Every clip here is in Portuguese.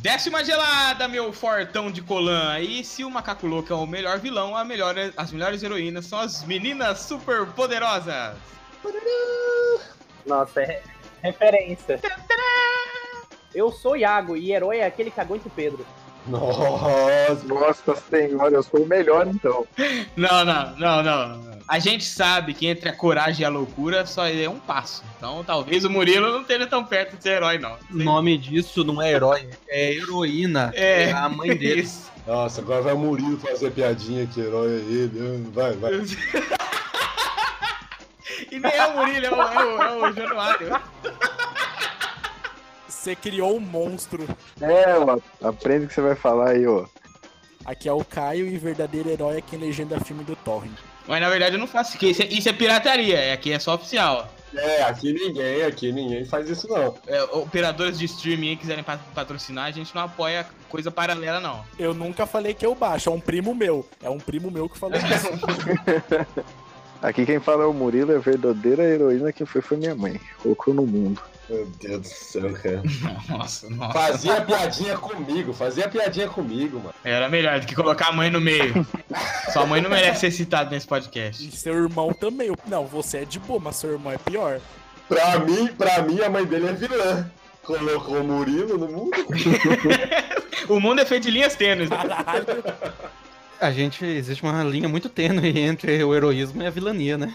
Desce uma gelada, meu fortão de Colan. E se o Macaco Louco é o melhor vilão, a melhor, as melhores heroínas são as meninas super poderosas. Nossa, é referência. Eu sou Iago e herói é aquele que aguenta o Pedro. Nossa, nossa senhora, eu sou o melhor então. Não, não, não, não. A gente sabe que entre a coragem e a loucura só é um passo. Então talvez o Murilo não esteja tão perto de ser herói, não. O nome disso não é herói, é heroína. É, É a mãe dele. Isso. Nossa, agora vai o Murilo fazer piadinha que herói é ele. Vai, vai. E nem é o Murilo, é o, é o, é o Januário. Você criou um monstro. É, ó, aprende o que você vai falar aí, ó. Aqui é o Caio e verdadeiro herói é quem legenda filme do Torrent. Mas na verdade eu não faço isso. Isso é, isso é pirataria. é- Aqui é só oficial. É, aqui ninguém, aqui ninguém faz isso não. É, operadores de streaming aí quiserem pa- patrocinar, a gente não apoia coisa paralela, não. Eu nunca falei que eu baixo, é um primo meu. É um primo meu que falou isso. Aqui quem fala é o Murilo, é a verdadeira heroína que foi foi minha mãe. Colocou no mundo. Meu Deus do céu, cara. Nossa, nossa. Fazia piadinha comigo, fazia piadinha comigo, mano. Era melhor do que colocar a mãe no meio. Sua mãe não merece ser citada nesse podcast. E seu irmão também. Não, você é de boa, mas seu irmão é pior. Pra mim, pra mim, a mãe dele é vilã. Colocou o Murilo no mundo. O mundo é feito de linhas tênues. né? Caralho. A gente, existe uma linha muito tênue entre o heroísmo e a vilania, né?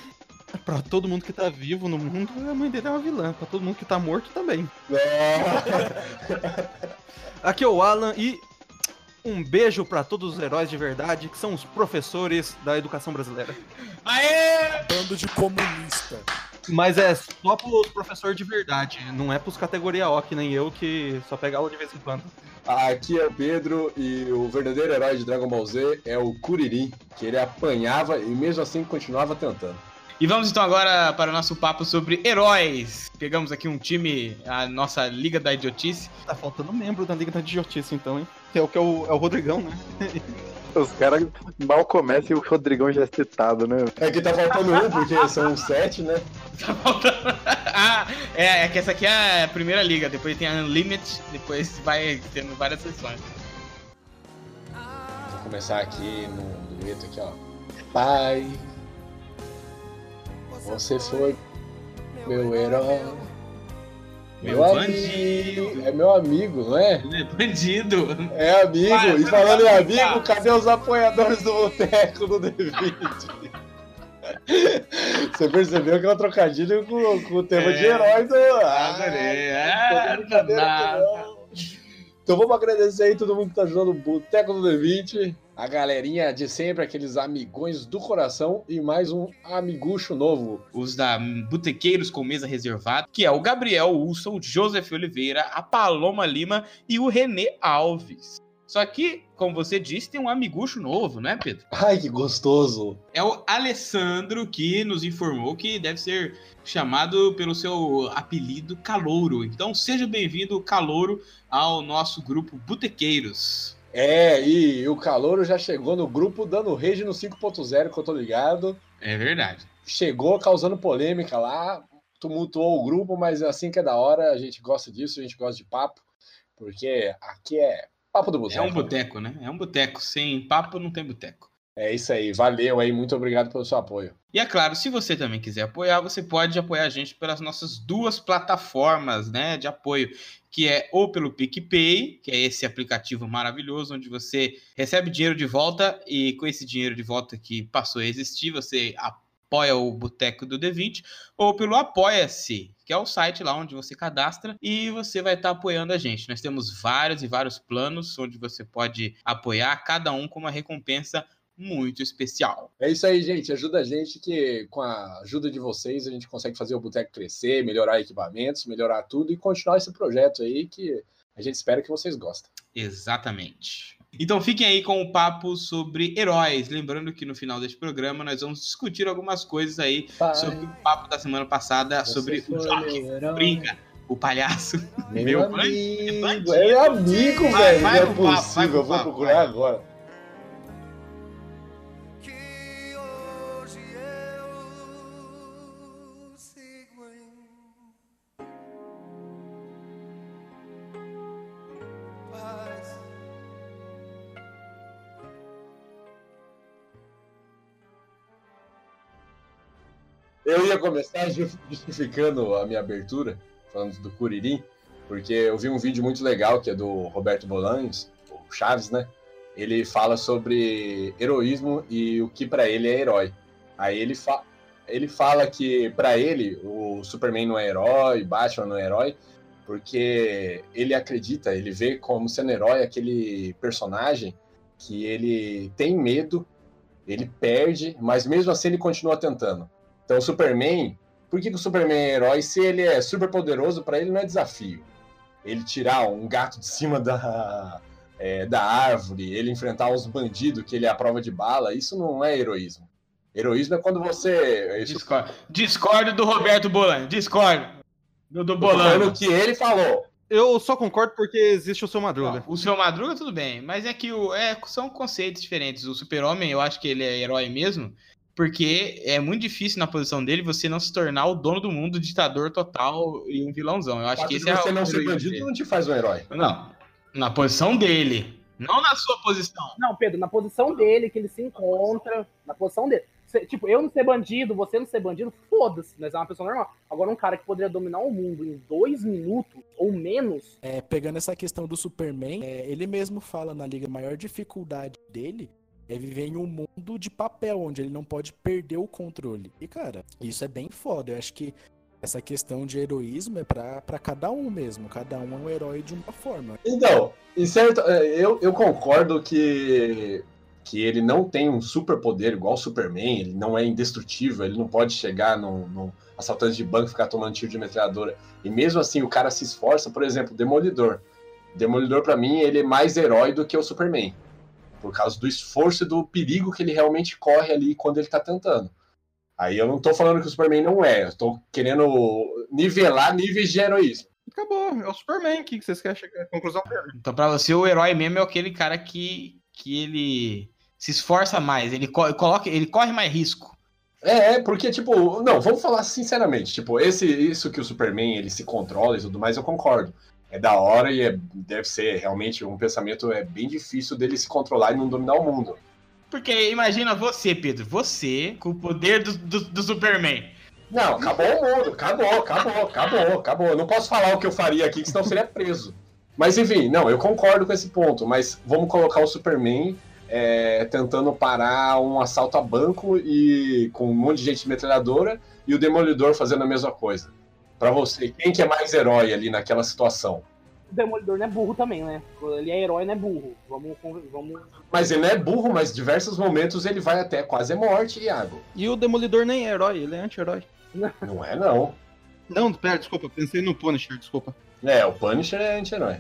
Pra todo mundo que tá vivo no mundo, a mãe dele é uma vilã. Pra todo mundo que tá morto também. Aqui é o Alan e um beijo pra todos os heróis de verdade, que são os professores da educação brasileira. Aê! Bando de comunista. Mas é só pros professores de verdade, não é pros categoria O, que nem eu, que só pega aula de vez em quando. Aqui é o Pedro e o verdadeiro herói de Dragon Ball Z é o Kuririn, que ele apanhava e mesmo assim continuava tentando. E vamos então agora para o nosso papo sobre heróis. Pegamos aqui um time, a nossa Liga da Idiotice. Tá faltando membro da Liga da Idiotice, então, hein? Que é o que é o, é o Rodrigão, né? Os caras mal começam e o Rodrigão já é citado, né? É que tá faltando um, porque são sete, né? Tá faltando. ah, é, é que essa aqui é a primeira liga. Depois tem a Unlimited, depois vai tendo várias sessões. Vou começar aqui no dueto aqui, ó. Pai, você foi meu herói. Meu amigo. É meu amigo, não é? Bandido. É amigo. Vai, e falando em amigo, cadê os apoiadores do Boteco do D20? Você percebeu que é um trocadilho com, com o tema de É. herói do. Adorei. Ah, Ah, Então vamos agradecer aí todo mundo que tá ajudando o Boteco do D20. A galerinha de sempre, aqueles amigões do coração e mais um amigucho novo. Os da Botequeiros com Mesa Reservada, que é o Gabriel Wilson, o Joseph Oliveira, a Paloma Lima e o Renê Alves. Só que, como você disse, tem um amigucho novo, né, Pedro? Ai, que gostoso. É o Alessandro que nos informou que deve ser chamado pelo seu apelido Calouro. Então seja bem-vindo, Calouro, ao nosso grupo Botequeiros. É, e o Calouro já chegou no grupo dando rage no 5.0, que eu tô ligado. É verdade. Chegou causando polêmica lá, tumultuou o grupo, mas é assim que é da hora, a gente gosta disso, a gente gosta de papo, porque aqui é papo do boteco. É um boteco, né? É um boteco. Sem papo não tem boteco. É isso aí, valeu aí, muito obrigado pelo seu apoio. E é claro, se você também quiser apoiar, você pode apoiar a gente pelas nossas duas plataformas né, de apoio, que é ou pelo PicPay, que é esse aplicativo maravilhoso, onde você recebe dinheiro de volta e com esse dinheiro de volta que passou a existir, você apoia o Boteco do D20, ou pelo Apoia-se, que é o site lá onde você cadastra e você vai estar apoiando a gente. Nós temos vários e vários planos onde você pode apoiar, cada um com uma recompensa muito especial. É isso aí, gente. Ajuda a gente que, com a ajuda de vocês, a gente consegue fazer o boteco crescer, melhorar equipamentos, melhorar tudo e continuar esse projeto aí que a gente espera que vocês gostem. Exatamente. Então fiquem aí com o papo sobre heróis. Lembrando que no final deste programa nós vamos discutir algumas coisas aí sobre o papo da semana passada sobre o Joque. Brinca, o palhaço. Meu, Meu amigo, bandido. é amigo, Vai, velho. vai não é pro papo, vai possível, vou procurar vai. agora. Eu ia começar ju- justificando a minha abertura, falando do Curirim, porque eu vi um vídeo muito legal que é do Roberto Bolaños, o Chaves, né? Ele fala sobre heroísmo e o que pra ele é herói. Aí ele, fa ele fala que pra ele o Superman não é herói, Batman não é herói, porque ele acredita, ele vê como sendo herói aquele personagem que ele tem medo, ele perde, mas mesmo assim ele continua tentando. Então o Superman, por que, que o Superman é herói se ele é super poderoso? Pra ele não é desafio. Ele tirar um gato de cima da, é, da árvore, ele enfrentar uns bandidos que ele é a prova de bala, isso não é heroísmo. Heroísmo é quando você. Isso Discordo, discordo do Roberto Bolan. Discordo. Do, do Bolan. o que ele falou. Eu só concordo porque existe o seu Madruga. O seu Madruga, tudo bem. Mas é que o, é, são conceitos diferentes. O Super-Homem, eu acho que ele é herói mesmo. Porque é muito difícil na posição dele você não se tornar o dono do mundo, ditador total e um vilãozão. Eu acho que esse é você não ser bandido dele. não te faz um herói. Não. Na posição dele. Não na sua posição. Não, Pedro, na posição dele, que ele se encontra, na posição dele. Cê- tipo, eu não ser bandido, você não ser bandido, foda-se, nós é uma pessoa normal. Agora, um cara que poderia dominar o mundo em dois minutos ou menos, É, pegando essa questão do Superman, é, ele mesmo fala na liga, a maior dificuldade dele é viver em um mundo de papel, onde ele não pode perder o controle. E, cara, isso é bem foda. Eu acho que essa questão de heroísmo é pra cada um mesmo. Cada um é um herói de uma forma. Então, em certo, é, eu, eu concordo que, que ele não tem um superpoder igual o Superman, ele não é indestrutível, ele não pode chegar num, num assaltante de banco e ficar tomando tiro de metralhadora. E mesmo assim o cara se esforça, por exemplo, Demolidor. Demolidor, pra mim, ele é mais herói do que o Superman. Por causa do esforço e do perigo que ele realmente corre ali quando ele tá tentando. Aí eu não tô falando que o Superman não é, eu tô querendo nivelar níveis de heroísmo. Acabou, é o Superman. O que que vocês querem chegar à conclusão? Então, pra você, o herói mesmo é aquele cara que, que ele se esforça mais, ele, co- coloca, ele corre mais risco. É, é, porque, tipo, não, vamos falar sinceramente, tipo, esse, isso que o Superman, ele se controla e tudo mais, eu concordo. É da hora e é- deve ser realmente um pensamento é bem difícil dele se controlar e não dominar o mundo. Porque imagina você, Pedro, você com o poder do, do, do Superman. Não, acabou o mundo, acabou, acabou, acabou, acabou. Eu não posso falar o que eu faria aqui, que senão seria preso. Mas enfim, não, eu concordo com esse ponto, mas vamos colocar o Superman é, tentando parar um assalto a banco e com um monte de gente metralhadora e o Demolidor fazendo a mesma coisa. Pra você, quem que é mais herói ali naquela situação? o Demolidor não é burro também, né? Ele é herói, não é burro. Vamos. vamos... Mas ele não é burro, mas em diversos momentos ele vai até quase a morte, Iago. E o Demolidor nem é herói, ele é anti-herói. Não é, não. Não, pera, desculpa, pensei no Punisher, desculpa. É, o Punisher é anti-herói.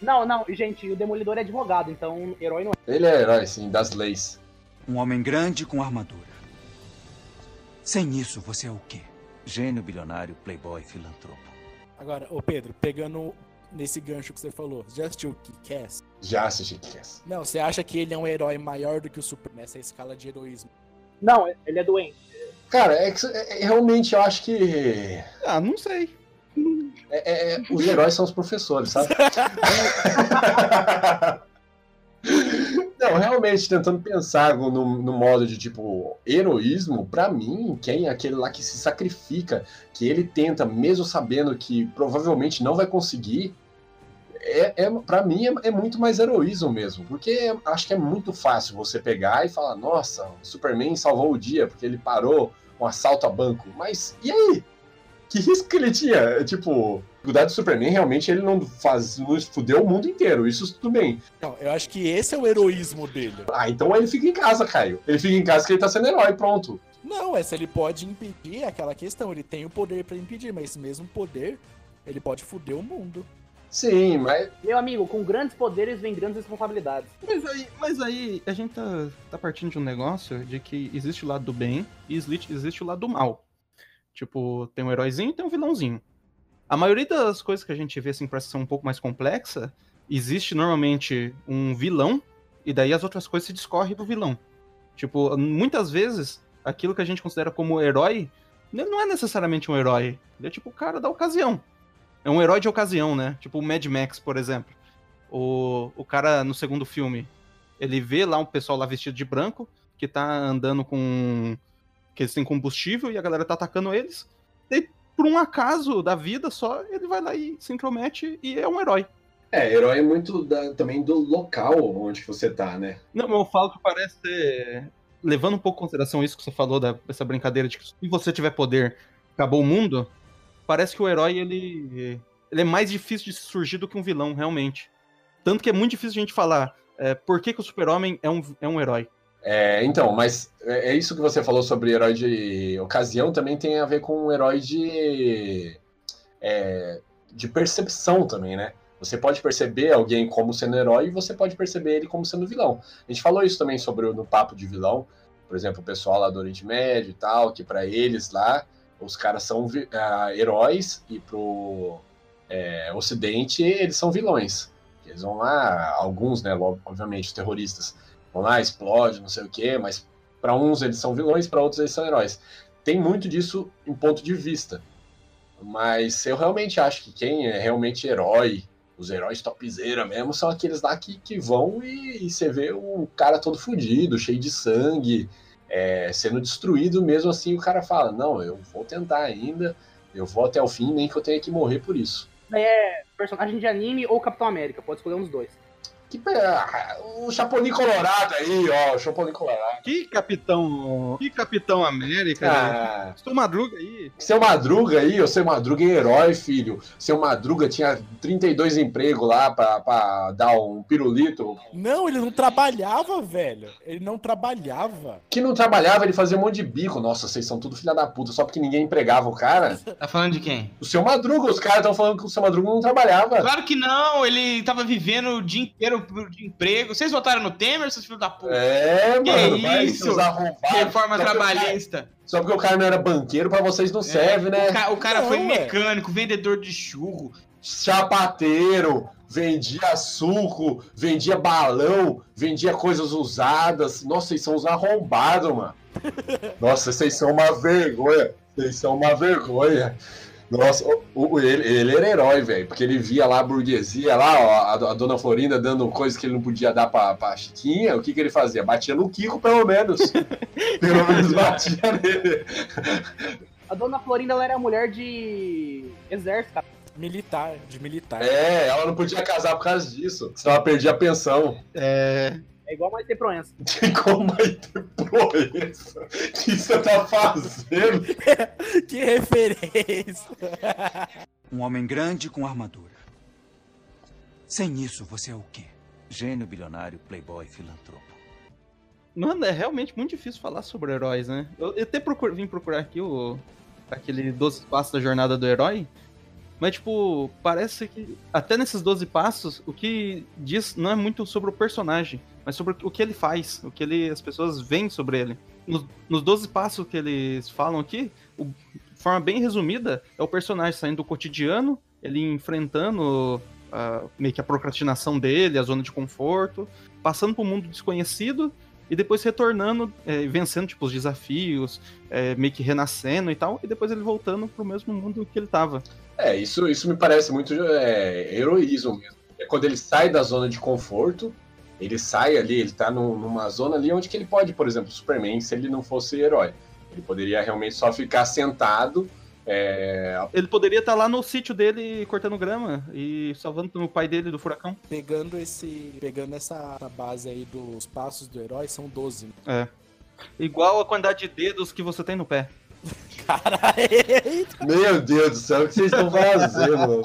Não, não, gente, o Demolidor é advogado, então herói não é. Ele é herói, sim, das leis. Um homem grande com armadura. Sem isso, você é o quê? Gênio bilionário, playboy, filantropo. Agora, ô Pedro, pegando nesse gancho que você falou, você já assistiu o Kick-Ass? Já assisti Kick-Ass. Não, você acha que ele é um herói maior do que o Superman nessa escala de heroísmo? Não, ele é doente. Cara, é que, é- é- realmente eu acho que Ah, não sei. é- é- os heróis são os professores, sabe? Não, realmente, tentando pensar no, no modo de, tipo, heroísmo, pra mim, quem é aquele lá que se sacrifica, que ele tenta, mesmo sabendo que provavelmente não vai conseguir, é, é, pra mim é, é muito mais heroísmo mesmo, porque acho que é muito fácil você pegar e falar, nossa, o Superman salvou o dia porque ele parou um assalto a banco, mas e aí? Que risco que ele tinha? Tipo, cuidar do Superman, realmente ele não faz, não fudeu o mundo inteiro, isso tudo bem. Não, eu acho que esse é o heroísmo dele. Ah, então ele fica em casa, Caio. Ele fica em casa que ele tá sendo herói, pronto. Não, essa ele pode impedir aquela questão. Ele tem o poder pra impedir, mas esse mesmo poder, ele pode foder o mundo. Sim, mas. Meu amigo, com grandes poderes vem grandes responsabilidades. Mas aí, mas aí a gente tá, tá partindo de um negócio de que existe o lado do bem e existe, existe o lado do mal. Tipo, tem um heróizinho e tem um vilãozinho. A maioria das coisas que a gente vê assim pra ser um pouco mais complexa, existe normalmente um vilão e daí as outras coisas se discorrem pro vilão. Tipo, muitas vezes aquilo que a gente considera como herói ele não é necessariamente um herói. Ele é tipo o cara da ocasião. É um herói de ocasião, né? Tipo o Mad Max, por exemplo. O, o cara no segundo filme, ele vê lá um pessoal lá vestido de branco, que tá andando com que eles têm combustível e a galera tá atacando eles. E por um acaso da vida só, ele vai lá e se intromete e é um herói. É, herói é muito da- também do local onde você tá, né? Não, mas eu falo que parece ser. Levando um pouco em consideração isso que você falou, da- dessa brincadeira de que se você tiver poder, acabou o mundo. Parece que o herói, ele. Ele é mais difícil de surgir do que um vilão, realmente. Tanto que é muito difícil a gente falar é, por que, que o super-homem é um, é um herói. É, então, mas é é isso que você falou sobre herói de ocasião também tem a ver com um herói de. é, de percepção também, né? Você pode perceber alguém como sendo herói e você pode perceber ele como sendo vilão. A gente falou isso também sobre o- no papo de vilão, por exemplo, o pessoal lá do Oriente Médio e tal, que pra eles lá, os caras são ah, heróis e pro é, Ocidente eles são vilões. Eles vão lá, alguns, né, obviamente, terroristas, vão lá, explode, não sei o quê, mas para uns eles são vilões, para outros eles são heróis. Tem muito disso em ponto de vista. Mas eu realmente acho que quem é realmente herói, os heróis topzera mesmo, são aqueles lá que, que vão e, e você vê o cara todo fudido, cheio de sangue, é, sendo destruído mesmo assim. O cara fala: Não, eu vou tentar ainda, eu vou até o fim, nem que eu tenha que morrer por isso. É personagem de anime ou Capitão América, pode escolher dos dois. Que, ah, o Chapolin Colorado aí, ó, o Chapolin Colorado. Que capitão. Que capitão América, né? Ah, Estou madruga aí. Seu Madruga aí, o Seu Madruga é herói, filho. Seu Madruga tinha 32 empregos lá pra, pra dar um pirulito. Não, ele não trabalhava, velho. Ele não trabalhava. Que não trabalhava, ele fazia um monte de bico. Nossa, vocês são tudo filha da puta, só porque ninguém empregava o cara. Tá falando de quem? O Seu Madruga, os caras estão falando que o Seu Madruga não trabalhava. Claro que não, ele tava vivendo o dia inteiro de emprego. Vocês votaram no Temer, seus filhos da puta? É, Que mano, vai isso? Reforma Só o cara- trabalhista. Só porque o cara não era banqueiro, pra vocês não serve, É, né? O, ca- o cara Não, foi ué. mecânico, vendedor de churro. Chapateiro, vendia suco, vendia balão, vendia coisas usadas. Nossa, vocês são uns arrombados, mano. Nossa, vocês são uma vergonha. Vocês são uma vergonha. Nossa, o, o- ele, ele era herói, velho, porque ele via lá a burguesia, lá, ó, a, a dona Florinda dando coisas que ele não podia dar pra, pra Chiquinha. O que, que ele fazia? Batia no Kiko, pelo menos. pelo menos batia nele. A dona Florinda ela era mulher de exército, cara. Militar, de militar. É, ela não podia casar por causa disso, senão ela perdia a pensão. É. É igual mais ter Proença. Como vai ter proeza? O que você tá fazendo? que referência. Um homem grande com armadura. Sem isso, você é o quê? Gênio bilionário, playboy, filantropo. Mano, é realmente muito difícil falar sobre heróis, né? Eu, eu até procur, vim procurar aqui o. aquele 12 passos da jornada do herói. Mas, tipo, parece que até nesses 12 passos, o que diz não é muito sobre o personagem, mas sobre o que ele faz, o que ele, as pessoas veem sobre ele. Nos, nos 12 passos que eles falam aqui, o, forma bem resumida, é o personagem saindo do cotidiano, ele enfrentando a- meio que a procrastinação dele, a zona de conforto, passando para um mundo desconhecido e depois retornando, é, vencendo tipo, os desafios, é, meio que renascendo e tal, e depois ele voltando pro mesmo mundo que ele tava. É, isso, isso me parece muito é, heroísmo mesmo. É quando ele sai da zona de conforto, ele sai ali, ele tá num- numa zona ali onde que ele pode, por exemplo, Superman, se ele não fosse herói. Ele poderia realmente só ficar sentado. É, Ele poderia estar lá no sítio dele cortando grama e salvando o pai dele do furacão. Pegando esse. Pegando essa base aí dos passos do herói, são 12. né? Igual a quantidade de dedos que você tem no pé. Caralho! Meu Deus do céu, o que vocês estão fazendo? mano?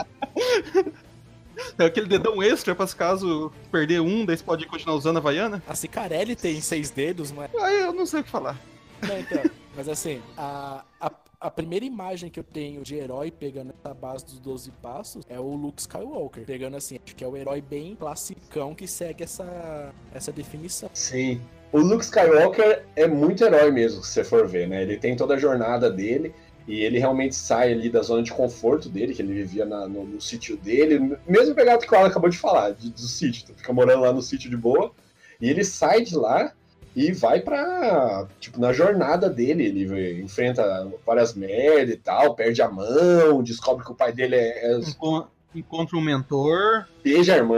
É aquele dedão extra pra se caso perder um, daí você pode continuar usando a Havaiana. A Cicarelli tem seis dedos, não é? Aí eu não sei o que falar. Não, então, mas assim, a, a, a primeira imagem que eu tenho de herói pegando essa base dos 12 passos é o Luke Skywalker. Pegando assim, acho que é o herói bem classicão que segue essa, essa definição. Sim. O Luke Skywalker é muito herói mesmo, se você for ver, né? Ele tem toda a jornada dele e ele realmente sai ali da zona de conforto dele, que ele vivia na- no, no sítio dele. Mesmo pegado que o Alan acabou de falar, de- do sítio. Fica morando lá no sítio de boa. E ele sai de lá e vai pra. Tipo, na jornada dele. Ele enfrenta várias merdas e tal, perde a mão, descobre que o pai dele é. é- Encontra um mentor. Beija a irmã.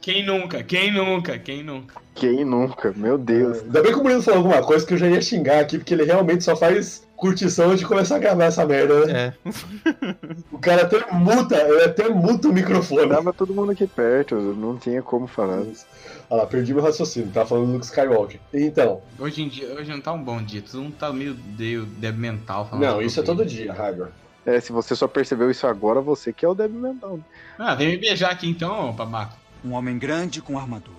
Quem nunca? Quem nunca? Quem nunca? Quem nunca? Meu Deus. Ainda bem que o Murilo falou alguma coisa que eu já ia xingar aqui, porque ele realmente só faz curtição de começar a gravar essa merda, né? É. O cara até muta, ele até muta o microfone. Tava todo mundo aqui perto, não tinha como falar. Olha lá, perdi meu raciocínio, tava falando do Luke Skywalker. Então, Hoje em dia, hoje não tá um bom dia. Todo mundo tá meio de- débil mental. falando não, isso é todo dia, Hagor. É, se você só percebeu isso agora, você que é o débil mental. Ah, vem me beijar aqui então, babaca. Um homem grande com armadura.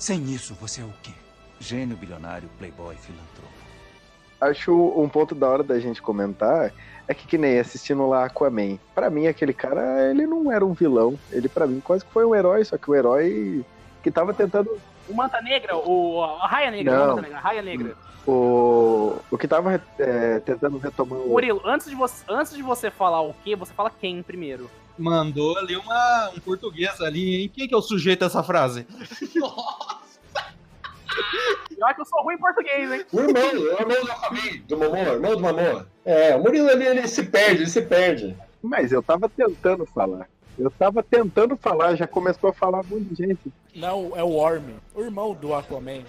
Sem isso, você é o quê? Gênio bilionário, playboy, filantropo. Acho um ponto da hora da gente comentar é que que nem assistindo lá Aquaman. Pra mim, aquele cara, ele não era um vilão. Ele, pra mim, quase que foi um herói, só que o herói que tava tentando. O Manta Negra, o, a Raia Negra, Não. não. Manta Negra, a Raia Negra. O, o que tava é, tentando retomar o. Murilo, antes de, você, antes de você falar o quê, você fala quem primeiro. Mandou ali uma, um português ali, hein? Quem que é o sujeito dessa frase? Eu acho que eu sou ruim em português, hein? O irmão, o irmão do Aquaman, do Momoa, irmão do Momoa. É, o Murilo ele, ele se perde, ele se perde. Mas eu tava tentando falar. Eu tava tentando falar, já começou a falar um monte de gente. Não, é o Orm, o irmão do Aquaman.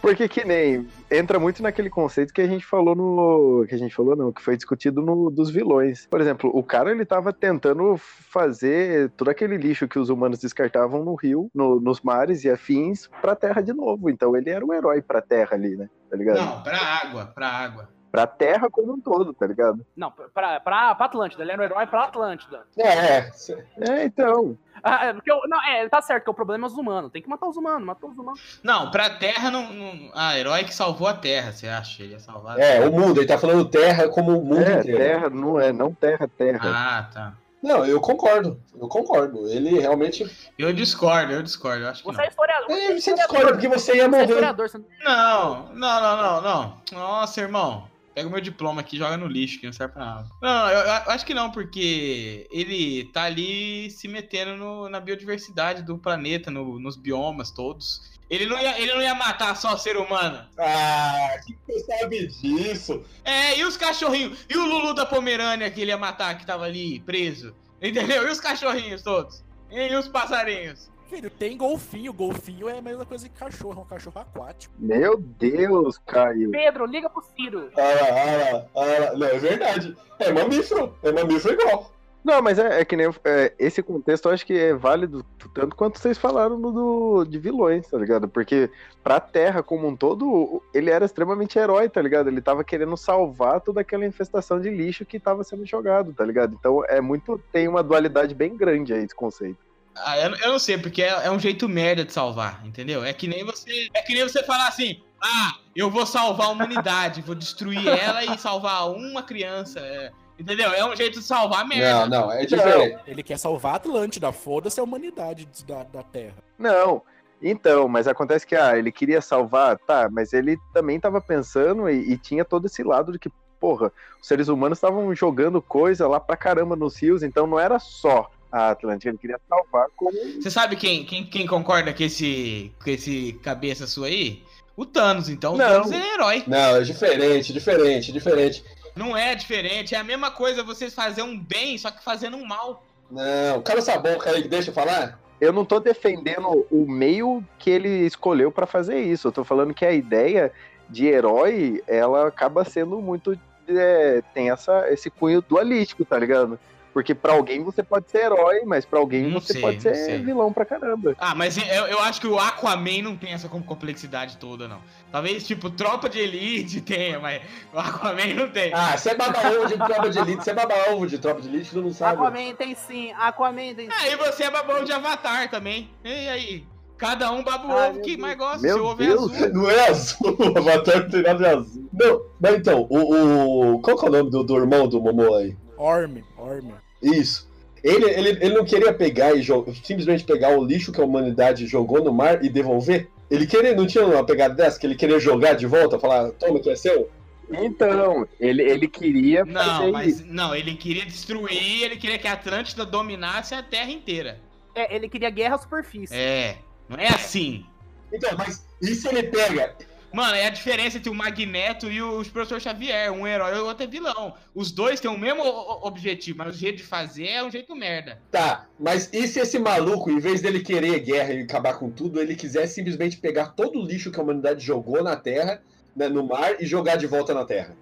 Porque que nem entra muito naquele conceito que a gente falou no. Que a gente falou, não, que foi discutido no dos vilões. Por exemplo, o cara ele tava tentando fazer todo aquele lixo que os humanos descartavam no rio, no- nos mares e afins, pra terra de novo. Então ele era um herói pra terra ali, né? Tá ligado? Não, pra água, pra água. Pra terra como um todo, tá ligado? Não, pra, pra, pra Atlântida. Ele era um herói pra Atlântida. É, É, então. Ah, é, porque eu- não, é, tá certo, que o problema é os humanos. Tem que matar os humanos, matou os humanos. Não, pra Terra não. não... Ah, herói que salvou a Terra, você acha? Ele ia salvar a é, o mundo, ele tá falando terra como o mundo É, inteiro. terra não é, não terra, terra. Ah, tá. Não, eu concordo, eu concordo. Ele realmente. Eu discordo, eu discordo. Eu acho que Você não. é historiador. É, você discorda porque você ia Você é morrer. Você... Não, não, não, não, não. Nossa, irmão. Pega o meu diploma aqui e joga no lixo, que não serve pra nada. Não, eu, eu acho que não, porque ele tá ali se metendo no- na biodiversidade do planeta, no- nos biomas todos. Ele não, ia, ele não ia matar só ser humano. Ah, que você sabe disso? É, e os cachorrinhos? E o Lulu da Pomerânia que ele ia matar, que tava ali preso? Entendeu? E os cachorrinhos todos? E os passarinhos? Filho, tem golfinho. Golfinho é a mesma coisa que cachorro, é um cachorro aquático. Meu Deus, Caio. Pedro, liga pro Ciro. Ah lá, ah lá, ah lá. Não, é verdade. É mamífero. É mamífero igual. Não, mas é, é que nem é, esse contexto eu acho que é válido tanto quanto vocês falaram do, de vilões, tá ligado? Porque pra Terra como um todo, ele era extremamente herói, tá ligado? Ele tava querendo salvar toda aquela infestação de lixo que tava sendo jogado, tá ligado? Então é muito. Tem uma dualidade bem grande aí esse conceito. Ah, eu, eu não sei, porque é, é um jeito merda de salvar, entendeu? É que nem você. É que nem você falar assim, ah, eu vou salvar a humanidade, vou destruir ela e salvar uma criança. é, entendeu? É um jeito de salvar merda. Não, não, é diferente. Ele quer salvar a Atlântida, foda-se a humanidade da, da Terra. Não. Então, mas acontece que ah, ele queria salvar, tá, mas ele também tava pensando e, e tinha todo esse lado de que, porra, os seres humanos estavam jogando coisa lá pra caramba nos rios, então não era só a Atlântida, ele queria salvar como. Você sabe quem, quem, quem concorda com esse, com esse cabeça sua aí? O Thanos, então. O Não. Thanos é herói. Não, é diferente, diferente, diferente. Não é diferente, é a mesma coisa você fazer um bem, só que fazendo um mal. Não, cala essa boca aí, deixa eu falar. Eu não tô defendendo o meio que ele escolheu pra fazer isso. Eu tô falando que a ideia de herói, ela acaba sendo muito. é, tem essa, esse cunho dualístico, tá ligado? Porque pra alguém você pode ser herói, mas pra alguém Não você sei, pode ser sei. vilão pra caramba. Ah, mas eu, eu acho que o Aquaman não tem essa com- complexidade toda, não. Talvez, tipo, Tropa de Elite tenha, mas o Aquaman não tem. Ah, você é baba-ovo de tropa de elite, você é baba-ovo de tropa de elite, tu não sabe. Aquaman tem sim, Aquaman tem sim. Aí você é babão de Avatar também. E aí? Cada um baba o Ai, ovo que mais gosta. Meu Seu ovo é Deus. azul. Não é azul, o Avatar não tem nada de azul. Não, mas então, o, o- qual que é o nome do, do irmão do Momoa aí? Orm, Orm. Isso. Ele, ele, ele não queria pegar e simplesmente pegar o lixo que a humanidade jogou no mar e devolver? Ele queria, não tinha uma pegada dessa, que ele queria jogar de volta, falar, toma que é seu? Então, ele, ele queria Não, fazer mas isso. não, ele queria destruir, ele queria que a Atlântida dominasse a Terra inteira. É, ele queria guerra à superfície. É, não é assim. Então, mas e se ele pega? Mano, é a diferença entre o Magneto e o professor Xavier. Um herói e o outro é vilão. Os dois têm o mesmo objetivo, mas o jeito de fazer é um jeito merda. Tá, mas e se esse maluco, em vez dele querer guerra e acabar com tudo, ele quiser simplesmente pegar todo o lixo que a humanidade jogou na Terra, né, no mar, e jogar de volta na Terra?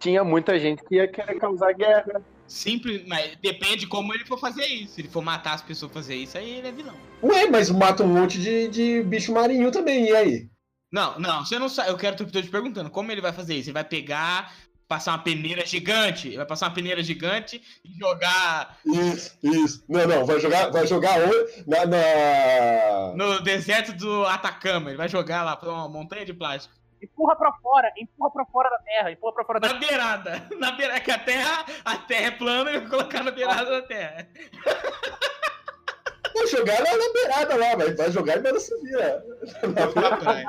Tinha muita gente que ia querer causar guerra. Simples, mas depende como ele for fazer isso. Se ele for matar as pessoas fazer isso, aí ele é vilão. Ué, mas mata um monte de, de bicho marinho também, e aí? Não, não, você não sabe. Eu quero tô te perguntando como ele vai fazer isso. Ele vai pegar, passar uma peneira gigante. Ele vai passar uma peneira gigante e jogar Isso, isso. Não, não, vai jogar, vai jogar? Na, na... no deserto do Atacama. Ele vai jogar lá pra uma montanha de plástico. Empurra pra fora, empurra pra fora da terra, empurra pra fora da Na beirada. Na beirada. Que a terra, a terra é plana e ele vai colocar na beirada da terra. Vai jogar na, na beirada lá, vai, vai jogar e manda praia.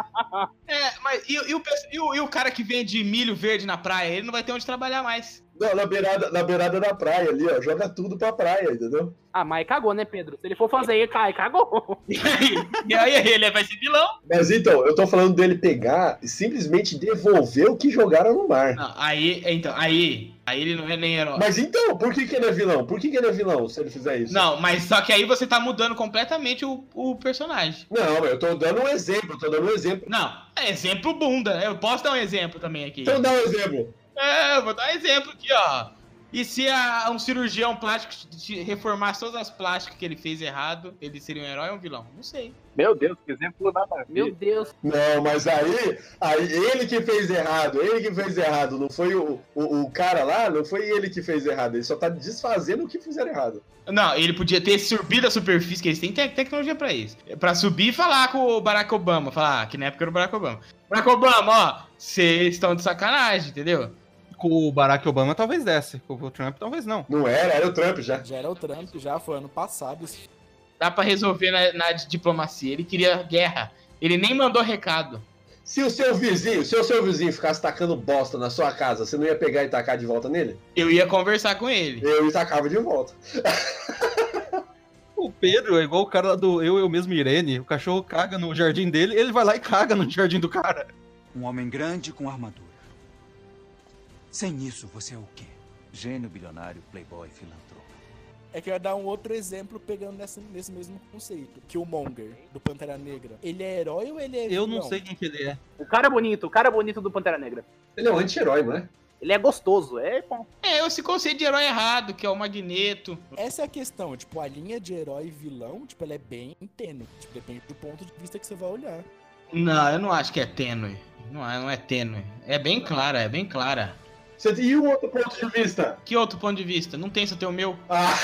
É, mas e, e o, e o- e o cara que vende milho verde na praia? Ele não vai ter onde trabalhar mais. Não, na beirada, na beirada da praia ali, ó. Joga tudo pra praia, entendeu? Ah, mas cagou, né, Pedro? Se ele for fazer aí, cai, cagou. E aí, e aí ele vai ser vilão. Mas então, eu tô falando dele pegar e simplesmente devolver o que jogaram no mar. Não, aí, então, aí, aí ele não é nem herói. Mas então, por que, que ele é vilão? Por que, que ele é vilão se ele fizer isso? Não, mas só que aí você tá mudando completamente o, o personagem. Não, eu tô dando um exemplo, eu tô dando um exemplo. Não, é exemplo bunda. né? Eu posso dar um exemplo também aqui. Então dá um exemplo. É, vou dar um exemplo aqui, ó. E se a- um cirurgião plástico reformasse todas as plásticas que ele fez errado, ele seria um herói ou um vilão? Não sei. Meu Deus, que exemplo nada a ver. Meu Deus. Não, mas aí, aí ele que fez errado, ele que fez errado, não foi o, o, o cara lá, não foi ele que fez errado, ele só tá desfazendo o que fizeram errado. Não, ele podia ter subido a superfície, que eles têm te- tecnologia pra isso. Pra subir e falar com o Barack Obama. Falar, ah, que na época era o Barack Obama. Barack Obama, ó, vocês estão de sacanagem, entendeu? Com o Barack Obama talvez desse, com o Trump talvez não. Não era, era o Trump já. Já era o Trump, já foi ano passado. Dá pra resolver na, na diplomacia. Ele queria guerra. Ele nem mandou recado. Se o seu vizinho, se o seu vizinho ficasse tacando bosta na sua casa, você não ia pegar e tacar de volta nele? Eu ia conversar com ele. Eu e tacava de volta. O Pedro é igual o cara lá do Eu, Eu Mesmo Irene. O cachorro caga no jardim dele, ele vai lá e caga no jardim do cara. Um homem grande com armadura. Sem isso, você é o quê? Gênio bilionário, playboy, filantropo. É que eu ia dar um outro exemplo pegando nessa, nesse mesmo conceito. Killmonger, do Pantera Negra. Ele é herói ou ele é Eu não vilão? sei quem que ele é. O cara bonito, o cara bonito do Pantera Negra. Ele é um anti-herói, não é? Ele é gostoso, é bom. É, esse conceito de herói errado, que é o Magneto. Essa é a questão, tipo, a linha de herói e vilão, tipo, ela é bem tênue. Tipo, depende do ponto de vista que você vai olhar. Não, eu não acho que é tênue. Não é, não é tênue. É bem clara, é bem clara. Você tem e um outro ponto de vista? Que outro ponto de vista? Não tem só ter o meu? Ah,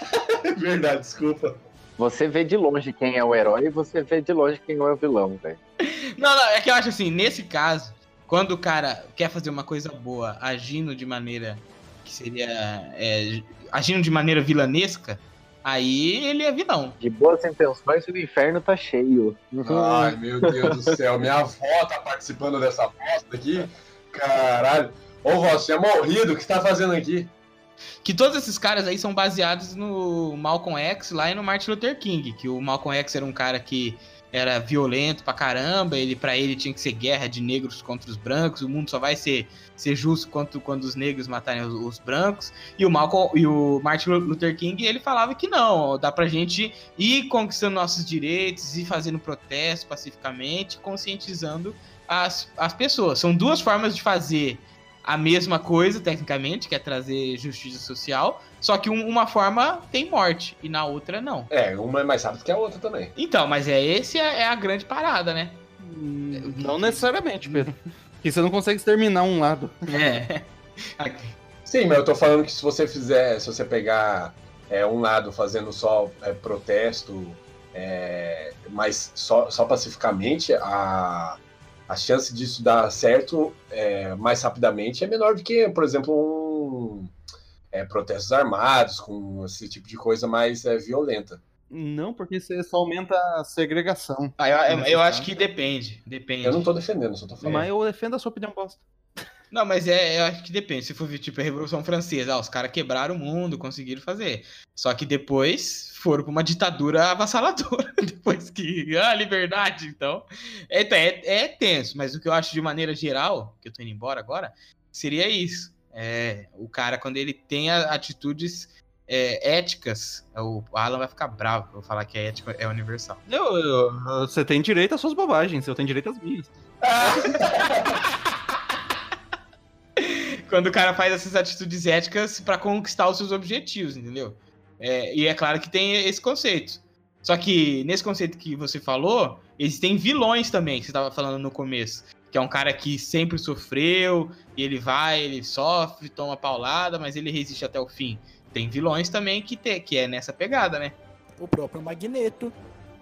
verdade, desculpa. Você vê de longe quem é o herói e você vê de longe quem é o vilão, velho. Não, não, é que eu acho assim, nesse caso, quando o cara quer fazer uma coisa boa agindo de maneira que seria. é, agindo de maneira vilanesca, aí ele é vilão. De boas intenções, o inferno tá cheio. Ai, meu Deus do céu, minha avó tá participando dessa aposta aqui. Caralho. Ô, você é morrido, o que você tá fazendo aqui? Que todos esses caras aí são baseados no Malcolm X lá e no Martin Luther King, que o Malcolm X era um cara que era violento pra caramba, ele para ele tinha que ser guerra de negros contra os brancos, o mundo só vai ser, ser justo quanto quando os negros matarem os, os brancos. E o Malcolm e o Martin Luther King, ele falava que não, dá pra gente ir conquistando nossos direitos e fazendo protesto pacificamente, conscientizando as, as pessoas. São duas formas de fazer a mesma coisa, tecnicamente, que é trazer justiça social, só que um- uma forma tem morte e na outra não. É, uma é mais rápida que a outra também. Então, mas é esse é, é a grande parada, né? Não necessariamente, Pedro. Porque você não consegue exterminar um lado. É. Sim, mas eu tô falando que se você fizer, se você pegar é, um lado fazendo só é, protesto, é, mas só, só pacificamente, a, a chance disso dar certo é, mais rapidamente é menor do que, por exemplo, um é, protestos armados, com esse tipo de coisa mais é, violenta. Não, porque você só aumenta a segregação. Ah, eu, eu- eu acho que depende. Depende. Eu não tô defendendo, só tô falando. Mas eu defendo a sua opinião bosta. Não, mas é, eu acho que depende. Se for tipo a Revolução Francesa, ah, os caras quebraram o mundo, conseguiram fazer. Só que depois foram pra uma ditadura avassaladora depois que. Ah, liberdade, então. É, é, é tenso, mas o que eu acho de maneira geral, que eu tô indo embora agora, seria isso. É, o cara, quando ele tem a- atitudes é, éticas, o Alan vai ficar bravo por falar que a ética é universal. Eu- eu- você tem direito às suas bobagens, eu tenho direito às minhas. quando o cara faz essas atitudes éticas pra conquistar os seus objetivos, entendeu? É, e é claro que tem esse conceito. Só que nesse conceito que você falou, existem vilões também, que você estava falando no começo. Que é um cara que sempre sofreu, e ele vai, ele sofre, toma paulada, mas ele resiste até o fim. Tem vilões também que, te, que é nessa pegada, né? O próprio Magneto.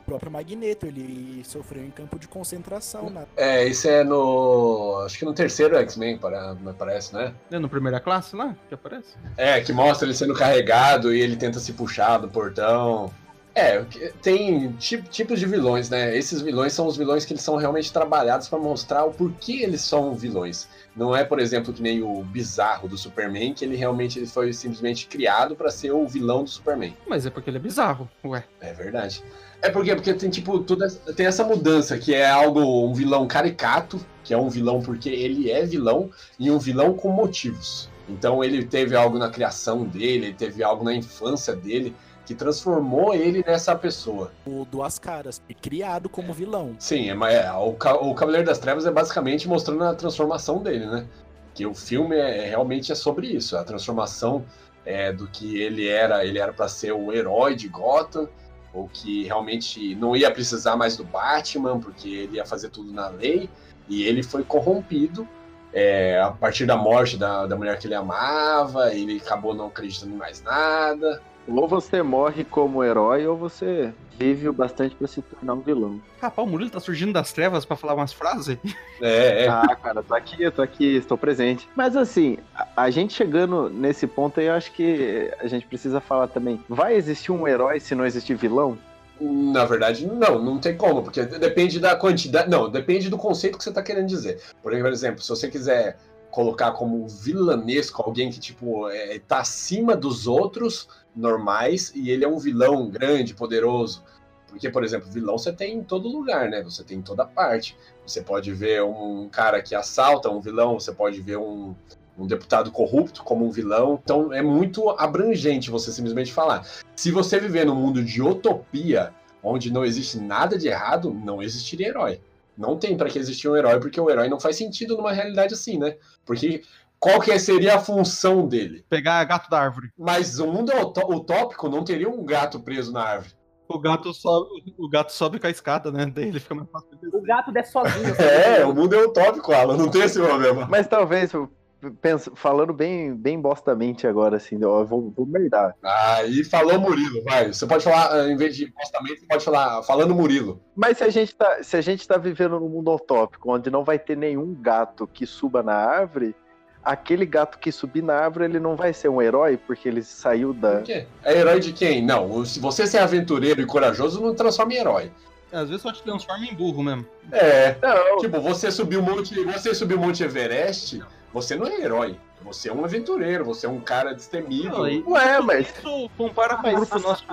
O próprio Magneto, ele sofreu em campo de concentração. Na... É, isso é no. Acho que no terceiro X-Men, para- me parece, né? É no primeira classe lá que aparece? É, que mostra ele sendo carregado e ele tenta se puxar do portão. É, tem ti- tipos de vilões, né? Esses vilões são os vilões que eles são realmente trabalhados pra mostrar o porquê eles são vilões. Não é, por exemplo, que nem o bizarro do Superman, que ele realmente ele foi simplesmente criado pra ser o vilão do Superman. Mas é porque ele é bizarro, ué. É verdade. É porque, porque tem tipo toda essa- tem essa mudança que é algo um vilão caricato, que é um vilão porque ele é vilão e um vilão com motivos. Então ele teve algo na criação dele, ele teve algo na infância dele que transformou ele nessa pessoa. O Duas Caras, e criado como vilão. Sim, é, é, o, o Cavaleiro das Trevas é basicamente mostrando a transformação dele, né? Que o filme é, é- realmente é sobre isso, a transformação é, do que ele era, ele era para ser o herói de Gotham, ou que realmente não ia precisar mais do Batman, porque ele ia fazer tudo na lei, e ele foi corrompido é, a partir da morte da, da mulher que ele amava, ele acabou não acreditando em mais nada. Ou você morre como herói, ou você vive o bastante pra se tornar um vilão. Rapaz, o Murilo tá surgindo das trevas pra falar umas frases? É, é. Ah, cara, tô aqui, eu tô aqui, estou presente. Mas assim, a, a gente chegando nesse ponto aí, eu acho que a gente precisa falar também. Vai existir um herói se não existir vilão? Na verdade, não, não tem como, porque depende da quantidade. Não, depende do conceito que você tá querendo dizer. Por exemplo, se você quiser colocar como vilanesco alguém que, tipo, é, tá acima dos outros normais e ele é um vilão grande, poderoso. Porque, por exemplo, vilão você tem em todo lugar, né? Você tem em toda parte. Você pode ver um cara que assalta um vilão, você pode ver um, um deputado corrupto como um vilão. Então é muito abrangente você simplesmente falar. Se você viver num mundo de utopia, onde não existe nada de errado, não existiria herói. Não tem pra que existir um herói, porque o herói não faz sentido numa realidade assim, né? Porque qual que seria a função dele? Pegar gato da árvore. Mas o mundo utó- utópico não teria um gato preso na árvore. O gato sobe, o gato sobe com a escada, né? Daí ele fica mais fácil de O gato desce sozinho. assim. É, o mundo é utópico, Alan, não tem esse problema. Mas talvez, eu penso, falando bem, bem bostamente agora, assim, ó, eu vou, vou merdar. Aí falou Murilo, vai. Você pode falar, ah, em vez de postamente, você pode falar falando Murilo. Mas se a gente tá, se a gente tá vivendo num mundo utópico, onde não vai ter nenhum gato que suba na árvore, aquele gato que subir na árvore, ele não vai ser um herói porque ele saiu da. Por quê? É herói de quem? Não, se você ser aventureiro e corajoso, não transforma em herói. Às vezes só te transforma em burro mesmo. É. Não, Tipo, você subiu o Monte, você subiu o Monte Everest, você não é herói. Você é um aventureiro, você é um cara destemido. Não, e- Ué, mas Isso compara com um grupo nosso,